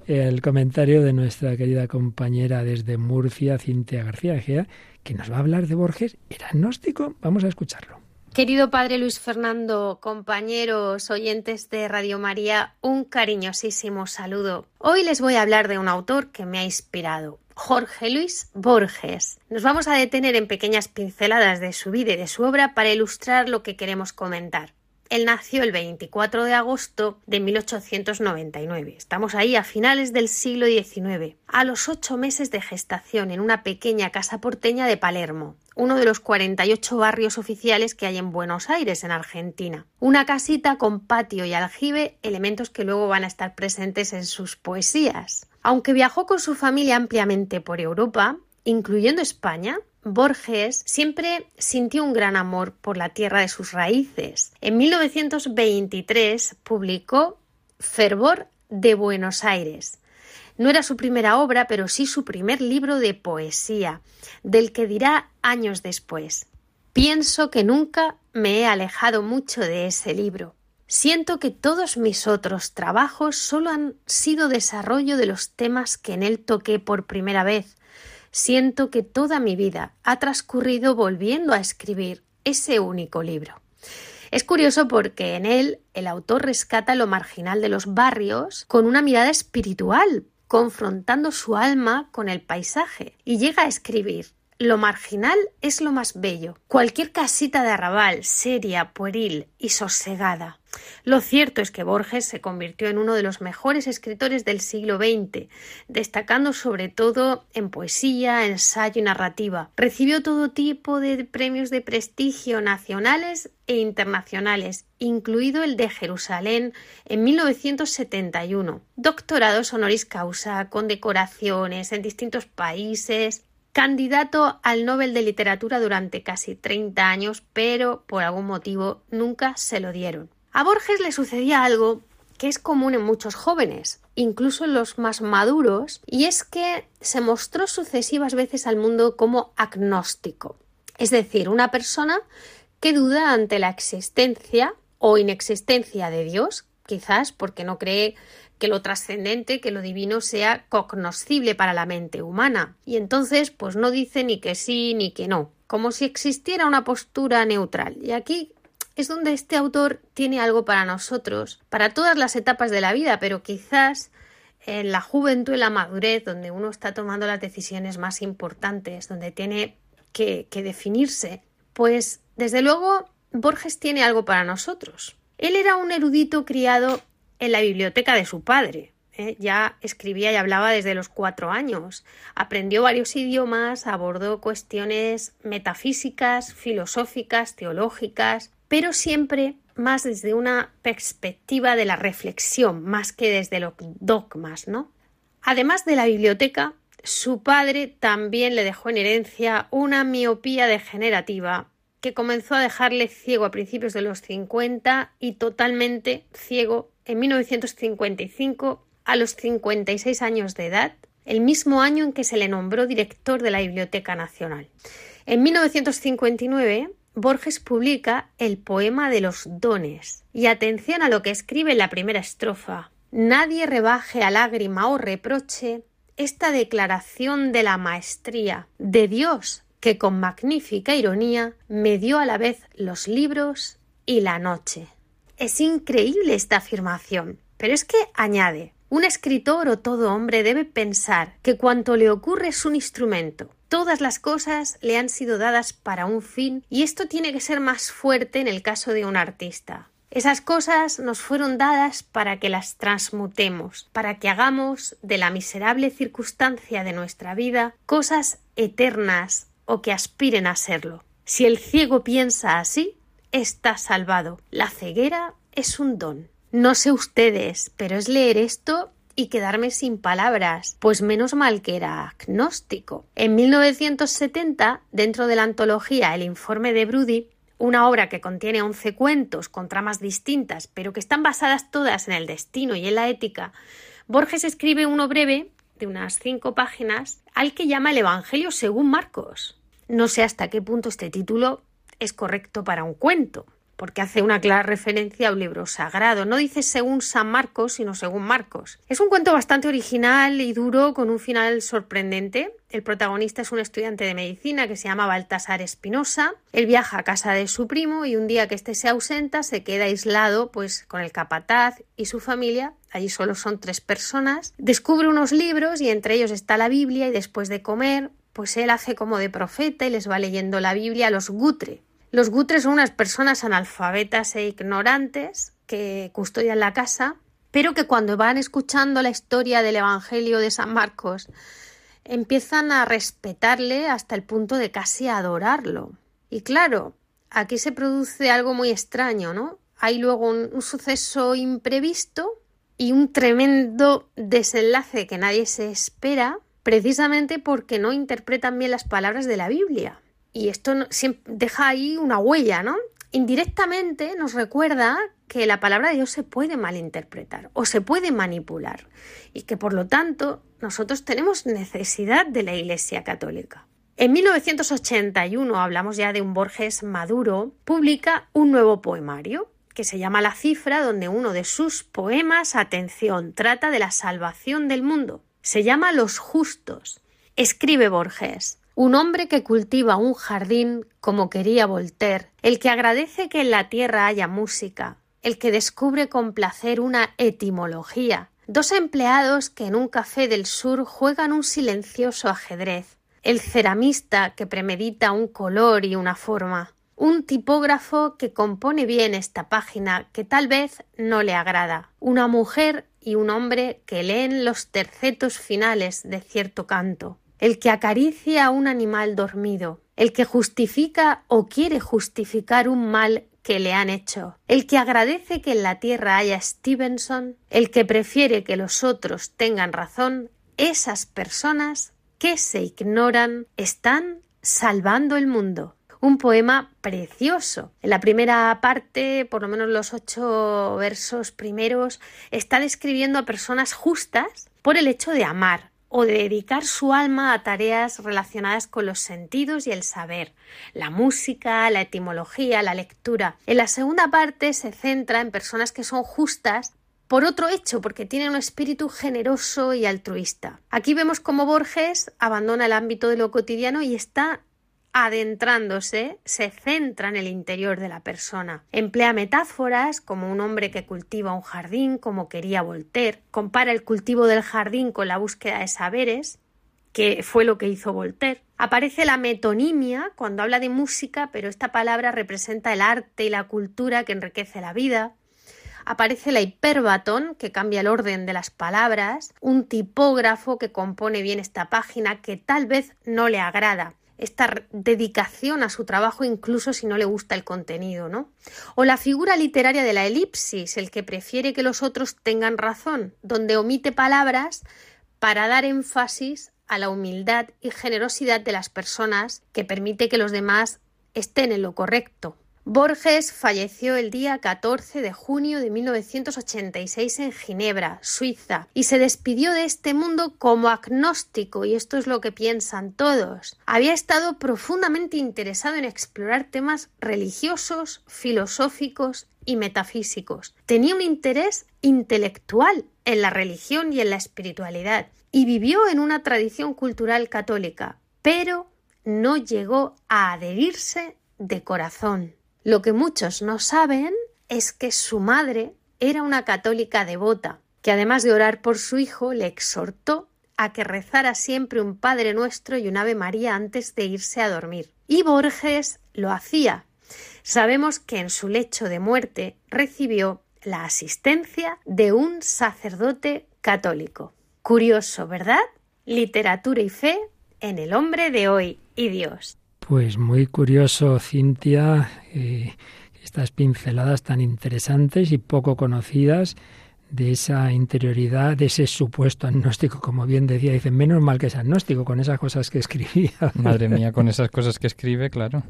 el comentario de nuestra querida compañera desde Murcia, Cintia García Egea, que nos va a hablar de Borges. ¿Era gnóstico? Vamos a escucharlo. Querido padre Luis Fernando, compañeros oyentes de Radio María, un cariñosísimo saludo. Hoy les voy a hablar de un autor que me ha inspirado, Jorge Luis Borges. Nos vamos a detener en pequeñas pinceladas de su vida y de su obra para ilustrar lo que queremos comentar. Él nació el 24 de agosto de 1899. Estamos ahí a finales del siglo XIX, a los ocho meses de gestación en una pequeña casa porteña de Palermo, uno de los 48 barrios oficiales que hay en Buenos Aires, en Argentina. Una casita con patio y aljibe, elementos que luego van a estar presentes en sus poesías. Aunque viajó con su familia ampliamente por Europa, incluyendo España, Borges siempre sintió un gran amor por la tierra de sus raíces. En 1923 publicó Fervor de Buenos Aires. No era su primera obra, pero sí su primer libro de poesía, del que dirá años después. Pienso que nunca me he alejado mucho de ese libro. Siento que todos mis otros trabajos solo han sido desarrollo de los temas que en él toqué por primera vez. Siento que toda mi vida ha transcurrido volviendo a escribir ese único libro. Es curioso porque en él el autor rescata lo marginal de los barrios con una mirada espiritual, confrontando su alma con el paisaje, y llega a escribir lo marginal es lo más bello. Cualquier casita de arrabal, seria, pueril y sosegada. Lo cierto es que Borges se convirtió en uno de los mejores escritores del siglo XX, destacando sobre todo en poesía, ensayo y narrativa. Recibió todo tipo de premios de prestigio nacionales e internacionales, incluido el de Jerusalén en 1971. Doctorados honoris causa, condecoraciones en distintos países, candidato al Nobel de Literatura durante casi 30 años, pero por algún motivo nunca se lo dieron. A Borges le sucedía algo que es común en muchos jóvenes, incluso en los más maduros, y es que se mostró sucesivas veces al mundo como agnóstico, es decir, una persona que duda ante la existencia o inexistencia de Dios, quizás porque no cree que lo trascendente, que lo divino sea cognoscible para la mente humana. Y entonces, pues no dice ni que sí ni que no, como si existiera una postura neutral. Y aquí es donde este autor tiene algo para nosotros, para todas las etapas de la vida, pero quizás en la juventud y la madurez, donde uno está tomando las decisiones más importantes, donde tiene que, definirse, pues desde luego Borges tiene algo para nosotros. Él era un erudito criado en la biblioteca de su padre. ¿eh? Ya escribía y hablaba desde los cuatro años. Aprendió varios idiomas, abordó cuestiones metafísicas, filosóficas, teológicas, pero siempre más desde una perspectiva de la reflexión, más que desde los dogmas, ¿no? Además de la biblioteca, su padre también le dejó en herencia una miopía degenerativa que comenzó a dejarle ciego a principios de los 50 y totalmente ciego en 1955 a los 56 años de edad, el mismo año en que se le nombró director de la Biblioteca Nacional. En 1959, Borges publica el poema de los dones. Y atención a lo que escribe en la primera estrofa. Nadie rebaje a lágrima o reproche esta declaración de la maestría de Dios que con magnífica ironía me dio a la vez los libros y la noche. Es increíble esta afirmación, pero es que añade un escritor o todo hombre debe pensar que cuanto le ocurre es un instrumento. Todas las cosas le han sido dadas para un fin y esto tiene que ser más fuerte en el caso de un artista. Esas cosas nos fueron dadas para que las transmutemos, para que hagamos de la miserable circunstancia de nuestra vida cosas eternas o que aspiren a serlo. Si el ciego piensa así, está salvado. La ceguera es un don. No sé ustedes, pero es leer esto y quedarme sin palabras, pues menos mal que era agnóstico. En 1970, dentro de la antología El informe de Brudi, una obra que contiene 11 cuentos con tramas distintas, pero que están basadas todas en el destino y en la ética, Borges escribe uno breve de unas cinco páginas al que llama el Evangelio según Marcos. No sé hasta qué punto este título es correcto para un cuento, porque hace una clara referencia a un libro sagrado. No dice según San Marcos, sino según Marcos. Es un cuento bastante original y duro, con un final sorprendente. El protagonista es un estudiante de medicina que se llama Baltasar Espinosa. Él viaja a casa de su primo y un día que éste se ausenta se queda aislado pues con el capataz y su familia. Allí solo son tres personas. Descubre unos libros y entre ellos está la Biblia y después de comer pues él hace como de profeta y les va leyendo la Biblia a los gutre, los gutres son unas personas analfabetas e ignorantes que custodian la casa, pero que cuando van escuchando la historia del Evangelio de San Marcos empiezan a respetarle hasta el punto de casi adorarlo. Y claro, aquí se produce algo muy extraño, ¿no? Hay luego un, un suceso imprevisto y un tremendo desenlace que nadie se espera, precisamente porque no interpretan bien las palabras de la Biblia. Y esto deja ahí una huella, ¿no? Indirectamente nos recuerda que la palabra de Dios se puede malinterpretar o se puede manipular y que por lo tanto nosotros tenemos necesidad de la Iglesia Católica. En 1981, hablamos ya de un Borges maduro, publica un nuevo poemario que se llama La cifra, donde uno de sus poemas, atención, trata de la salvación del mundo. Se llama Los justos. Escribe Borges un hombre que cultiva un jardín como quería Voltaire, el que agradece que en la tierra haya música, el que descubre con placer una etimología, dos empleados que en un café del sur juegan un silencioso ajedrez, el ceramista que premedita un color y una forma, un tipógrafo que compone bien esta página que tal vez no le agrada, una mujer y un hombre que leen los tercetos finales de cierto canto, el que acaricia a un animal dormido, el que justifica o quiere justificar un mal que le han hecho, el que agradece que en la tierra haya Stevenson, el que prefiere que los otros tengan razón, esas personas que se ignoran están salvando el mundo. Un poema precioso. En la primera parte, por lo menos los ocho versos primeros, está describiendo a personas justas por el hecho de amar, o de dedicar su alma a tareas relacionadas con los sentidos y el saber, la música, la etimología, la lectura. En la segunda parte se centra en personas que son justas por otro hecho, porque tienen un espíritu generoso y altruista. Aquí vemos cómo Borges abandona el ámbito de lo cotidiano y está adentrándose, se centra en el interior de la persona. Emplea metáforas como un hombre que cultiva un jardín, como quería Voltaire. Compara el cultivo del jardín con la búsqueda de saberes, que fue lo que hizo Voltaire. Aparece la metonimia cuando habla de música, pero esta palabra representa el arte y la cultura que enriquece la vida. Aparece la hiperbatón, que cambia el orden de las palabras, un tipógrafo que compone bien esta página que tal vez no le agrada esta dedicación a su trabajo incluso si no le gusta el contenido, ¿no? O la figura literaria de la elipsis, el que prefiere que los otros tengan razón, donde omite palabras para dar énfasis a la humildad y generosidad de las personas que permite que los demás estén en lo correcto. Borges falleció el día 14 de junio de 1986 en Ginebra, Suiza, y se despidió de este mundo como agnóstico, y esto es lo que piensan todos. Había estado profundamente interesado en explorar temas religiosos, filosóficos y metafísicos. Tenía un interés intelectual en la religión y en la espiritualidad, y vivió en una tradición cultural católica, pero no llegó a adherirse de corazón. Lo que muchos no saben es que su madre era una católica devota, que además de orar por su hijo, le exhortó a que rezara siempre un Padre Nuestro y un Ave María antes de irse a dormir. Y Borges lo hacía. Sabemos que en su lecho de muerte recibió la asistencia de un sacerdote católico. Curioso, ¿verdad? Literatura y fe en el hombre de hoy y Dios. Pues muy curioso, Cintia, eh, estas pinceladas tan interesantes y poco conocidas de esa interioridad, de ese supuesto agnóstico, como bien decía, dicen, menos mal que es agnóstico con esas cosas que escribía. Madre mía, con esas cosas que escribe, claro.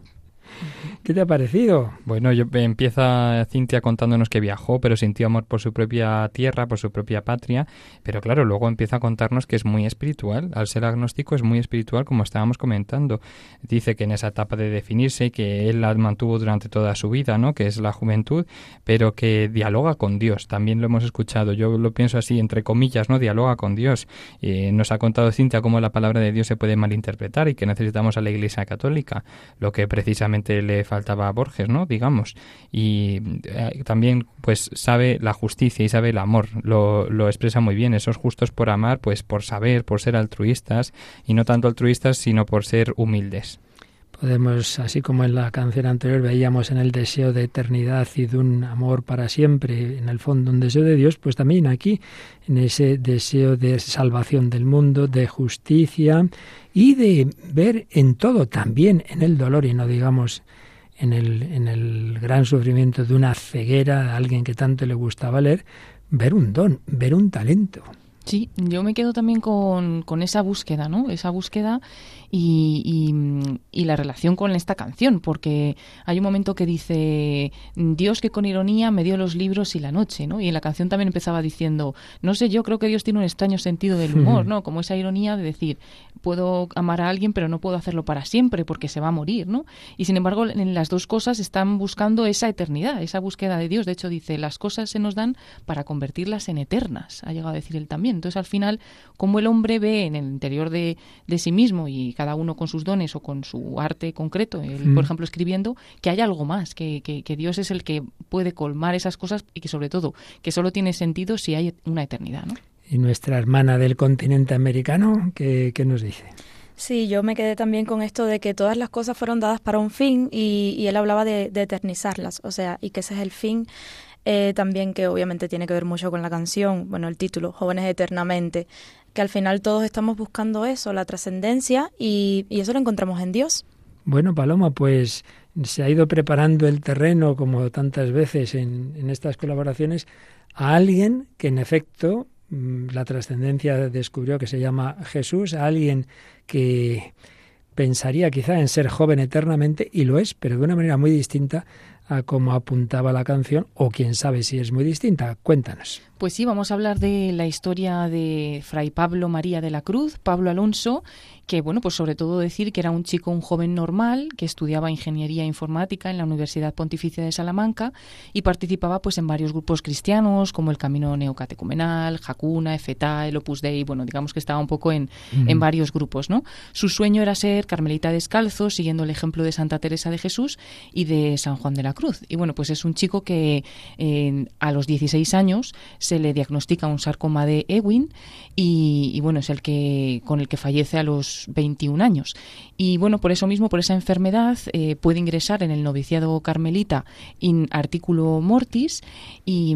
¿Qué te ha parecido? Bueno, yo, empieza Cintia contándonos que viajó, pero sintió amor por su propia tierra, por su propia patria, pero claro, luego empieza a contarnos que es muy espiritual. Al ser agnóstico es muy espiritual, como estábamos comentando. Dice que en esa etapa de definirse, que él la mantuvo durante toda su vida, ¿no? Que es la juventud, pero que dialoga con Dios. También lo hemos escuchado. Yo lo pienso así, entre comillas, ¿no? Dialoga con Dios. Eh, nos ha contado Cintia cómo la palabra de Dios se puede malinterpretar y que necesitamos a la Iglesia Católica, lo que precisamente le faltaba a Borges, ¿no? Digamos. Y eh, también, pues, sabe la justicia y sabe el amor. Lo, lo expresa muy bien. Esos justos por amar, pues, por saber, por ser altruistas y no tanto altruistas, sino por ser humildes. Podemos, así como en la canción anterior veíamos en el deseo de eternidad y de un amor para siempre, en el fondo un deseo de Dios, pues también aquí en ese deseo de salvación del mundo, de justicia y de ver en todo, también en el dolor y no digamos en el, en el gran sufrimiento de una ceguera, de alguien que tanto le gustaba leer, ver un don, ver un talento. Sí, yo me quedo también con, con esa búsqueda, ¿no? Esa búsqueda y, y, la relación con esta canción, porque hay un momento que dice, Dios que con ironía me dio los libros y la noche, ¿no? Y en la canción también empezaba diciendo, no sé, yo creo que Dios tiene un extraño sentido del humor, ¿no? Como esa ironía de decir, puedo amar a alguien, pero no puedo hacerlo para siempre porque se va a morir, ¿no? Y sin embargo, en las dos cosas están buscando esa eternidad, esa búsqueda de Dios. De hecho, dice, las cosas se nos dan para convertirlas en eternas, ha llegado a decir él también. Entonces, al final, como el hombre ve en el interior de, de sí mismo y cada uno con sus dones o con su arte concreto, por mm. ejemplo escribiendo, que hay algo más, que, que, Dios es el que puede colmar esas cosas y que sobre todo que solo tiene sentido si hay una eternidad. ¿no? ¿Y nuestra hermana del continente americano qué, nos dice? Sí, yo me quedé también con esto de que todas las cosas fueron dadas para un fin y, él hablaba de, eternizarlas, o sea, y que ese es el fin eh, también que obviamente tiene que ver mucho con la canción, bueno, el título, Jóvenes Eternamente, que al final todos estamos buscando eso, la trascendencia, y, eso lo encontramos en Dios. Bueno, Paloma, pues se ha ido preparando el terreno, como tantas veces en, en estas colaboraciones, a alguien que en efecto mm, la trascendencia descubrió que se llama Jesús, a alguien que pensaría quizá en ser joven eternamente, y lo es, pero de una manera muy distinta a cómo apuntaba la canción, o quién sabe si es muy distinta. Cuéntanos. Pues sí, vamos a hablar de la historia de Fray Pablo María de la Cruz, Pablo Alonso, que bueno, pues sobre todo decir que era un chico, un joven normal, que estudiaba ingeniería informática en la Universidad Pontificia de Salamanca y participaba pues en varios grupos cristianos como el Camino Neocatecumenal, Jacuna, Efetá, el Opus Dei, bueno, digamos que estaba un poco en, en varios grupos, ¿no? Su sueño era ser carmelita descalzo, siguiendo el ejemplo de Santa Teresa de Jesús y de San Juan de la Cruz. Y bueno, pues es un chico que a los 16 años se le diagnostica un sarcoma de Ewing y, y bueno, es el que con el que fallece a los 21 años. Y bueno, por eso mismo, por esa enfermedad, eh, puede ingresar en el noviciado carmelita in articulo mortis y,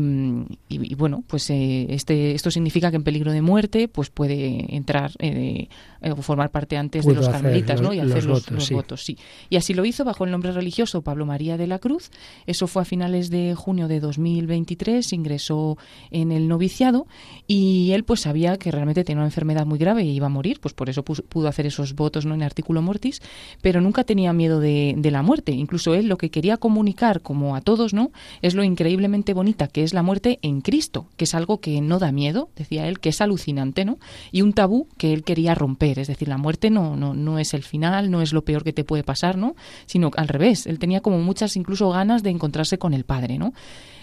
bueno, pues eh, este, esto significa que en peligro de muerte pues puede entrar eh, o formar parte antes de los carmelitas ¿no? y hacer los, votos, sí. Y así lo hizo bajo el nombre religioso Pablo María de la Cruz. Eso fue a finales de junio de 2023, ingresó en el noviciado y él pues sabía que realmente tenía una enfermedad muy grave y iba a morir, pues por eso pudo hacer esos votos no en artículo mortis, pero nunca tenía miedo de, la muerte. Incluso él lo que quería comunicar, como a todos, ¿no? Es lo increíblemente bonita que es la muerte en Cristo, que es algo que no da miedo, decía él, que es alucinante, ¿no? Y un tabú que él quería romper, es decir, la muerte no, no, no es el final, no es lo peor que te puede pasar, ¿no? Sino al revés, él tenía como muchas incluso ganas de encontrarse con el Padre, ¿no?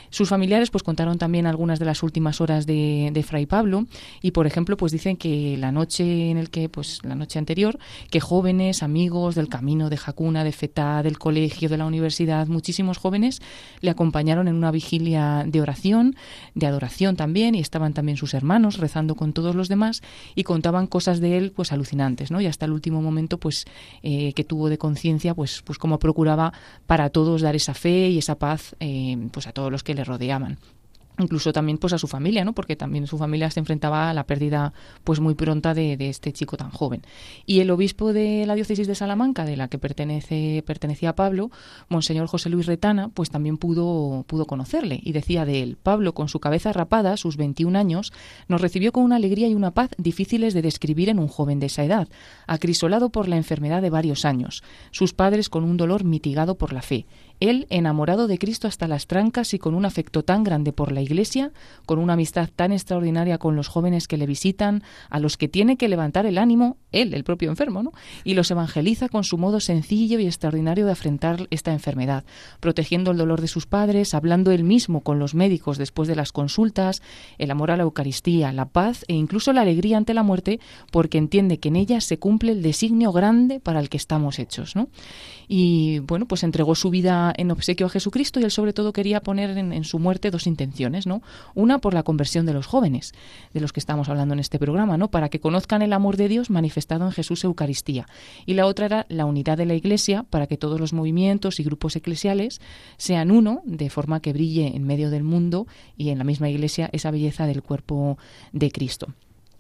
Sus familiares pues contaron también algunas de las últimas horas de, de, Fray Pablo y por ejemplo pues dicen que la noche en el que pues la noche anterior que jóvenes amigos del camino de Jacuna de Feta del colegio de la universidad muchísimos jóvenes le acompañaron en una vigilia de oración de adoración también y estaban también sus hermanos rezando con todos los demás y contaban cosas de él pues alucinantes no y hasta el último momento pues eh, que tuvo de conciencia pues pues cómo procuraba para todos dar esa fe y esa paz eh, pues a todos los que le rodeaban. incluso también pues a su familia, ¿no? Porque también su familia se enfrentaba a la pérdida pues muy pronta de, este chico tan joven. Y el obispo de la diócesis de Salamanca, de la que pertenece pertenecía Pablo, Monseñor José Luis Retana, pues también pudo pudo conocerle y decía de él, Pablo con su cabeza rapada, sus 21 años, nos recibió con una alegría y una paz difíciles de describir en un joven de esa edad, acrisolado por la enfermedad de varios años, sus padres con un dolor mitigado por la fe, él enamorado de Cristo hasta las trancas y con un afecto tan grande por la Iglesia, con una amistad tan extraordinaria con los jóvenes que le visitan, a los que tiene que levantar el ánimo, él, el propio enfermo, ¿no? Y los evangeliza con su modo sencillo y extraordinario de afrontar esta enfermedad, protegiendo el dolor de sus padres, hablando él mismo con los médicos después de las consultas, el amor a la Eucaristía, la paz e incluso la alegría ante la muerte, porque entiende que en ella se cumple el designio grande para el que estamos hechos, ¿no? Y bueno, pues entregó su vida en obsequio a Jesucristo y él sobre todo quería poner en, su muerte dos intenciones, ¿no? Una por la conversión de los jóvenes, de los que estamos hablando en este programa, ¿no? Para que conozcan el amor de Dios manifestado en Jesús Eucaristía. Y la otra era la unidad de la Iglesia para que todos los movimientos y grupos eclesiales sean uno, de forma que brille en medio del mundo y en la misma Iglesia esa belleza del cuerpo de Cristo.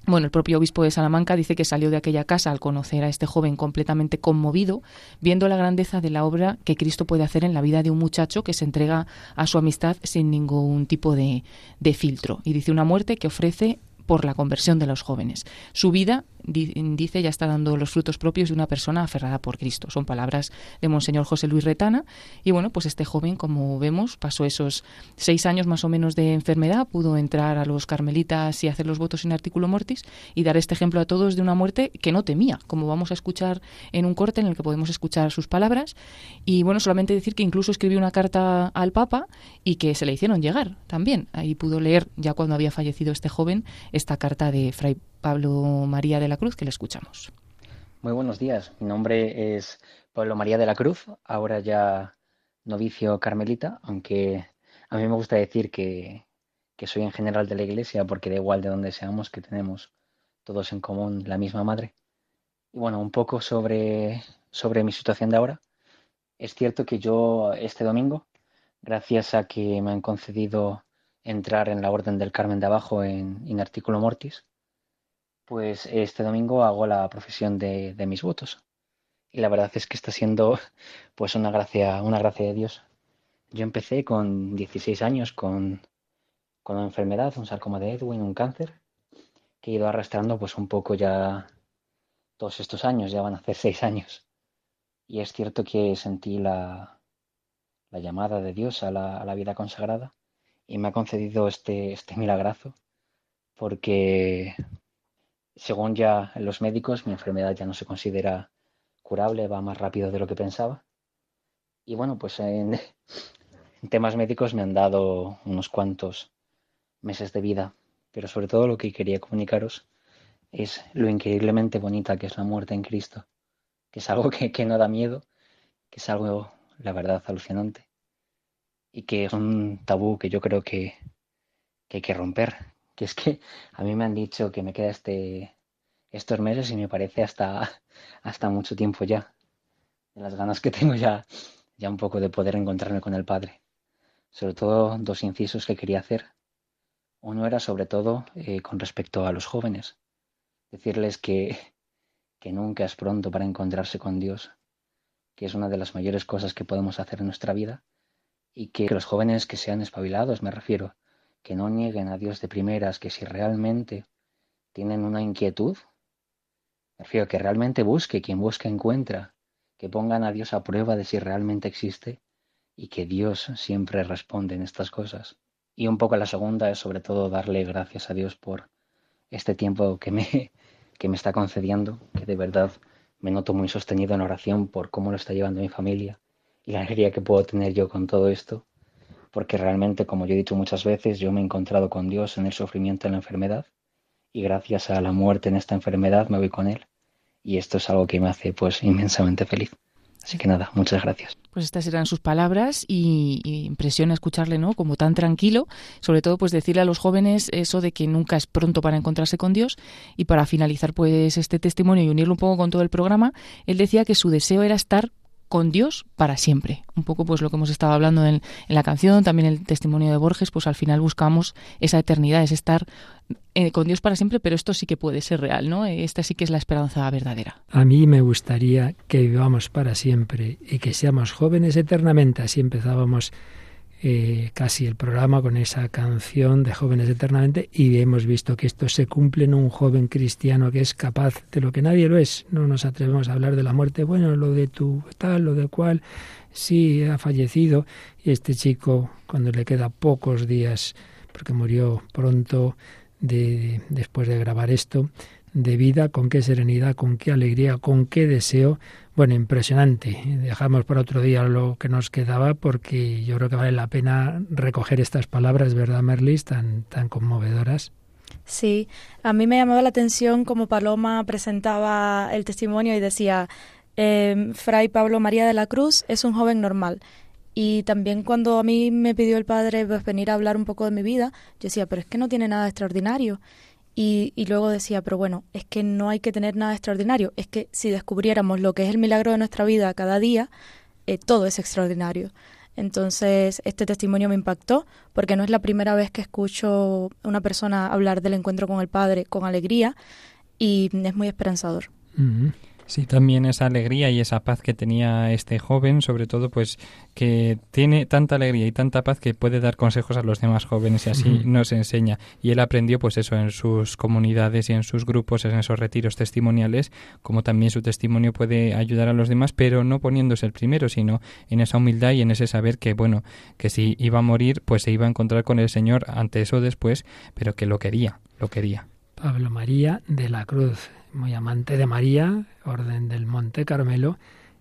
Bueno, el propio obispo de Salamanca dice que salió de aquella casa al conocer a este joven completamente conmovido, viendo la grandeza de la obra que Cristo puede hacer en la vida de un muchacho que se entrega a su amistad sin ningún tipo de, de filtro. Y dice una muerte que ofrece por la conversión de los jóvenes. Su vida dice ya está dando los frutos propios de una persona aferrada por Cristo. Son palabras de Monseñor José Luis Retana. Y bueno, pues este joven, como vemos, pasó esos seis años más o menos de enfermedad, pudo entrar a los carmelitas y hacer los votos en artículo mortis y dar este ejemplo a todos de una muerte que no temía, como vamos a escuchar en un corte en el que podemos escuchar sus palabras. Y bueno, solamente decir que incluso escribió una carta al Papa y que se le hicieron llegar también. Ahí pudo leer, ya cuando había fallecido este joven, esta carta de Fray Pablo María de la Cruz, que le escuchamos. Muy buenos días. Mi nombre es Pablo María de la Cruz, ahora ya novicio carmelita, aunque a mí me gusta decir que, soy en general de la iglesia porque da igual de donde seamos, que tenemos todos en común la misma madre. Y bueno, un poco sobre, sobre mi situación de ahora. Es cierto que yo este domingo, gracias a que me han concedido entrar en la Orden del Carmen de Abajo en, en artículo mortis, pues este domingo hago la profesión de, mis votos. Y la verdad es que está siendo pues una gracia, una gracia de Dios. Yo empecé con 16 años con, con una enfermedad, un sarcoma de Edwin, un cáncer, que he ido arrastrando pues un poco ya todos estos años, ya van a hacer seis años. Y es cierto que sentí la, la llamada de Dios a la, a la, vida consagrada y me ha concedido este, este milagrazo porque según ya los médicos, mi enfermedad ya no se considera curable, va más rápido de lo que pensaba. Y bueno, pues en, temas médicos me han dado unos cuantos meses de vida, pero sobre todo lo que quería comunicaros es lo increíblemente bonita que es la muerte en Cristo, que es algo que, no da miedo, que es algo, la verdad, alucinante, y que es un tabú que yo creo que, que hay que romper, que es que a mí me han dicho que me queda este, estos meses y me parece hasta, hasta mucho tiempo ya. Las ganas que tengo ya, ya un poco de poder encontrarme con el Padre. Sobre todo dos incisos que quería hacer. Uno era sobre todo eh, con respecto a los jóvenes. Decirles que, que nunca es pronto para encontrarse con Dios, que es una de las mayores cosas que podemos hacer en nuestra vida y que los jóvenes que sean espabilados, me refiero, que no nieguen a Dios de primeras, que si realmente tienen una inquietud, me refiero que realmente busque, quien busca encuentra, que pongan a Dios a prueba de si realmente existe y que Dios siempre responde en estas cosas. Y un poco la segunda es sobre todo darle gracias a Dios por este tiempo que me, que me está concediendo, que de verdad me noto muy sostenido en oración por cómo lo está llevando mi familia y la alegría que puedo tener yo con todo esto porque realmente, como yo he dicho muchas veces, yo me he encontrado con Dios en el sufrimiento, en la enfermedad, y gracias a la muerte en esta enfermedad me voy con Él. Y esto es algo que me hace pues inmensamente feliz. Así que nada, muchas gracias. Pues estas eran sus palabras y, impresiona escucharle, ¿no? Como tan tranquilo, sobre todo pues decirle a los jóvenes eso de que nunca es pronto para encontrarse con Dios y para finalizar pues este testimonio y unirlo un poco con todo el programa, él decía que su deseo era estar con Dios para siempre. Un poco pues lo que hemos estado hablando en, la canción, también el testimonio de Borges, pues al final buscamos esa eternidad, es estar eh, con Dios para siempre, pero esto sí que puede ser real, ¿no? Esta sí que es la esperanza verdadera. A mí me gustaría que vivamos para siempre y que seamos jóvenes eternamente. Así empezábamos eh, casi el programa con esa canción de Jóvenes Eternamente y hemos visto que esto se cumple en un joven cristiano que es capaz de lo que nadie lo es. No nos atrevemos a hablar de la muerte, bueno, lo de tu tal, lo de cual, sí, ha fallecido. Y este chico, cuando le queda pocos días, porque murió pronto de, después de grabar esto, de vida, con qué serenidad, con qué alegría, con qué deseo, bueno, impresionante. Dejamos por otro día lo que nos quedaba porque yo creo que vale la pena recoger estas palabras, ¿verdad, Merlis? Tan, tan conmovedoras. Sí, a mí me llamaba la atención como Paloma presentaba el testimonio y decía, eh, Fray Pablo María de la Cruz es un joven normal. Y también cuando a mí me pidió el padre pues, venir a hablar un poco de mi vida, yo decía, pero es que no tiene nada extraordinario. Y, luego decía, pero bueno, es que no hay que tener nada extraordinario, es que si descubriéramos lo que es el milagro de nuestra vida cada día, eh, todo es extraordinario. Entonces, este testimonio me impactó porque no es la primera vez que escucho a una persona hablar del encuentro con el Padre con alegría y es muy esperanzador. Sí, también esa alegría y esa paz que tenía este joven, sobre todo pues que tiene tanta alegría y tanta paz que puede dar consejos a los demás jóvenes y así nos enseña. Y él aprendió pues eso en sus comunidades y en sus grupos, en esos retiros testimoniales, como también su testimonio puede ayudar a los demás, pero no poniéndose el primero, sino en esa humildad y en ese saber que bueno, que si iba a morir, pues se iba a encontrar con el Señor antes o después, pero que lo quería, lo quería. Pablo María de la Cruz, muy amante de María, Orden del Monte Carmelo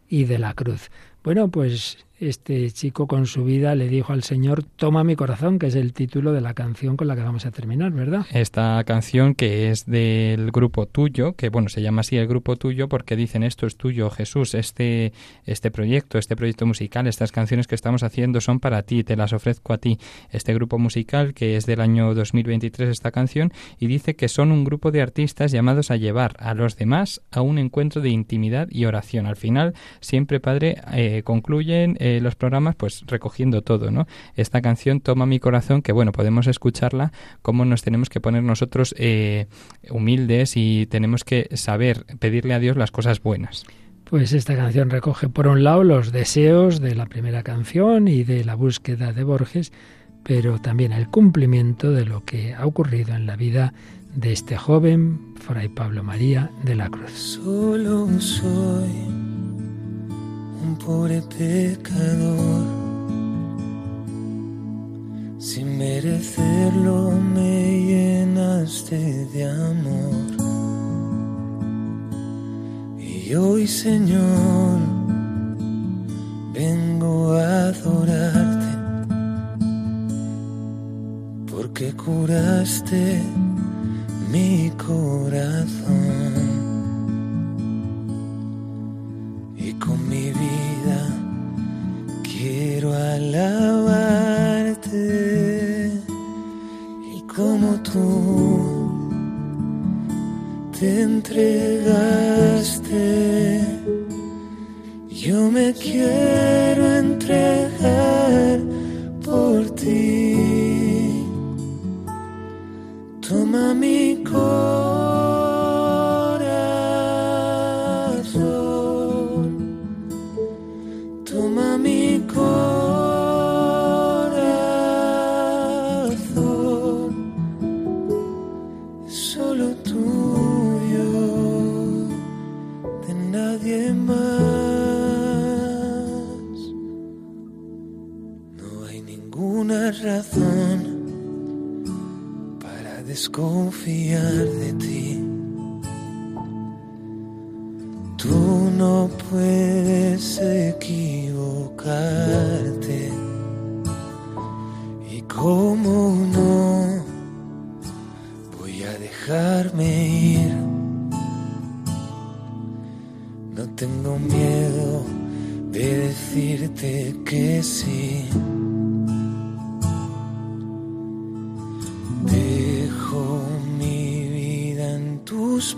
y de la Cruz. Bueno, pues este chico con su vida le dijo al Señor, toma mi corazón, que es el título de la canción con la que vamos a terminar, ¿verdad? Esta canción que es del grupo tuyo, que bueno, se llama así el grupo tuyo porque dicen esto es tuyo, Jesús, este, este proyecto, este proyecto musical, estas canciones que estamos haciendo son para ti, te las ofrezco a ti. Este grupo musical que es del año 2023 esta canción y dice que son un grupo de artistas llamados a llevar a los demás a un encuentro de intimidad y oración. Al final, siempre, Padre, eh, concluyen eh, los programas pues recogiendo todo, ¿no? Esta canción Toma mi corazón, que bueno, podemos escucharla, cómo nos tenemos que poner nosotros eh, humildes y tenemos que saber pedirle a Dios las cosas buenas. Pues esta canción recoge por un lado los deseos de la primera canción y de la búsqueda de Borges, pero también el cumplimiento de lo que ha ocurrido en la vida de este joven, Fray Pablo María de la Cruz. Solo soy un pobre pecador. Sin merecerlo me llenaste de amor. Y hoy, Señor, vengo a adorarte porque curaste mi corazón.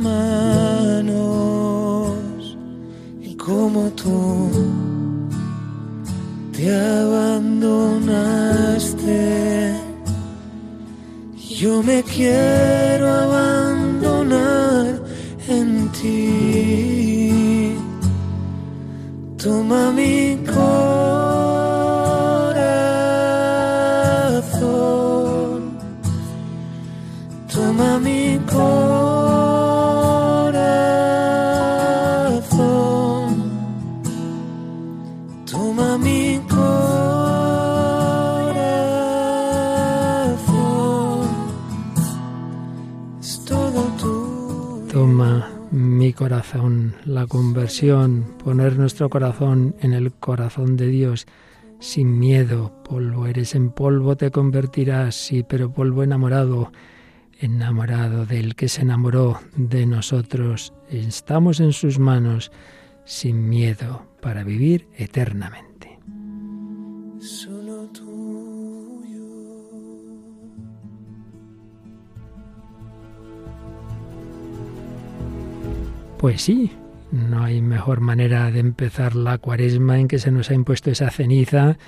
Manos y como tú y abandonaste. Yo me quiero abandonar en ti. Toma mi corazón, la conversión, poner nuestro corazón en el corazón de Dios, sin miedo, polvo eres, en polvo te convertirás, sí, pero polvo enamorado, enamorado del que se enamoró de nosotros, estamos en sus manos, sin miedo, para vivir eternamente. Pues sí, no hay mejor manera de empezar la cuaresma en que se nos ha impuesto esa ceniza,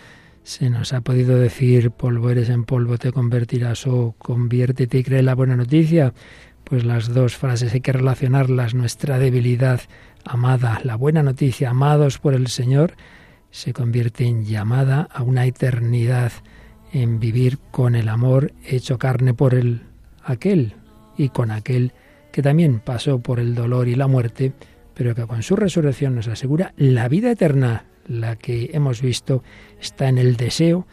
se nos ha podido decir polvo eres en polvo te convertirás o conviértete y cree la buena noticia. Pues las dos frases hay que relacionarlas, nuestra debilidad amada, la buena noticia, amados por el Señor, se convierte en llamada a una eternidad, en vivir con el amor hecho carne por el aquel y con aquel que también pasó por el dolor y la muerte, pero que con su resurrección nos asegura la vida eterna, la que hemos visto está en el deseo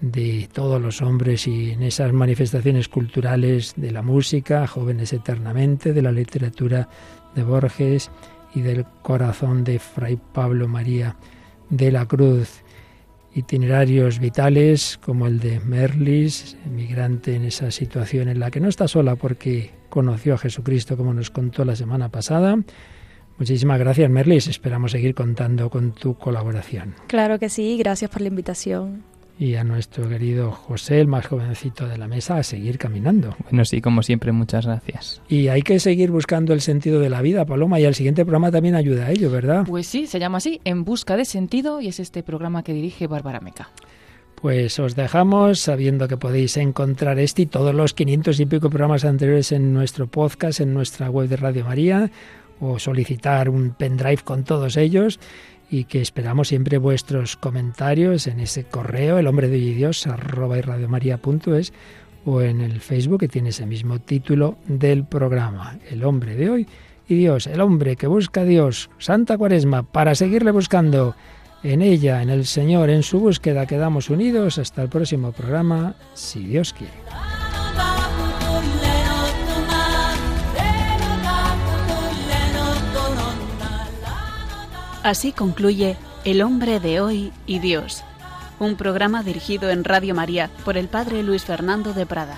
de todos los hombres y en esas manifestaciones culturales de la música, jóvenes eternamente, de la literatura de Borges y del corazón de Fray Pablo María de la Cruz. Itinerarios vitales como el de Merlis, emigrante en esa situación en la que no está sola porque conoció a Jesucristo como nos contó la semana pasada. Muchísimas gracias, Merlis. Esperamos seguir contando con tu colaboración. Claro que sí, gracias por la invitación. Y a nuestro querido José, el más jovencito de la mesa, a seguir caminando. Bueno, sí, como siempre, muchas gracias. Y hay que seguir buscando el sentido de la vida, Paloma, y el siguiente programa también ayuda a ello, ¿verdad? Pues sí, se llama así, En Busca de Sentido, y es este programa que dirige Bárbara Meca. Pues os dejamos sabiendo que podéis encontrar este y todos los 500 y pico programas anteriores en nuestro podcast, en nuestra web de Radio María, o solicitar un pendrive con todos ellos y que esperamos siempre vuestros comentarios en ese correo, el hombre de Dios, arroba y radiomaria.es, o en el Facebook que tiene ese mismo título del programa, el hombre de hoy y Dios, el hombre que busca a Dios, Santa Cuaresma, para seguirle buscando en ella, en el Señor, en su búsqueda, quedamos unidos hasta el próximo programa, si Dios quiere. Así concluye El hombre de hoy y Dios, un programa dirigido en Radio María por el Padre Luis Fernando de Prada.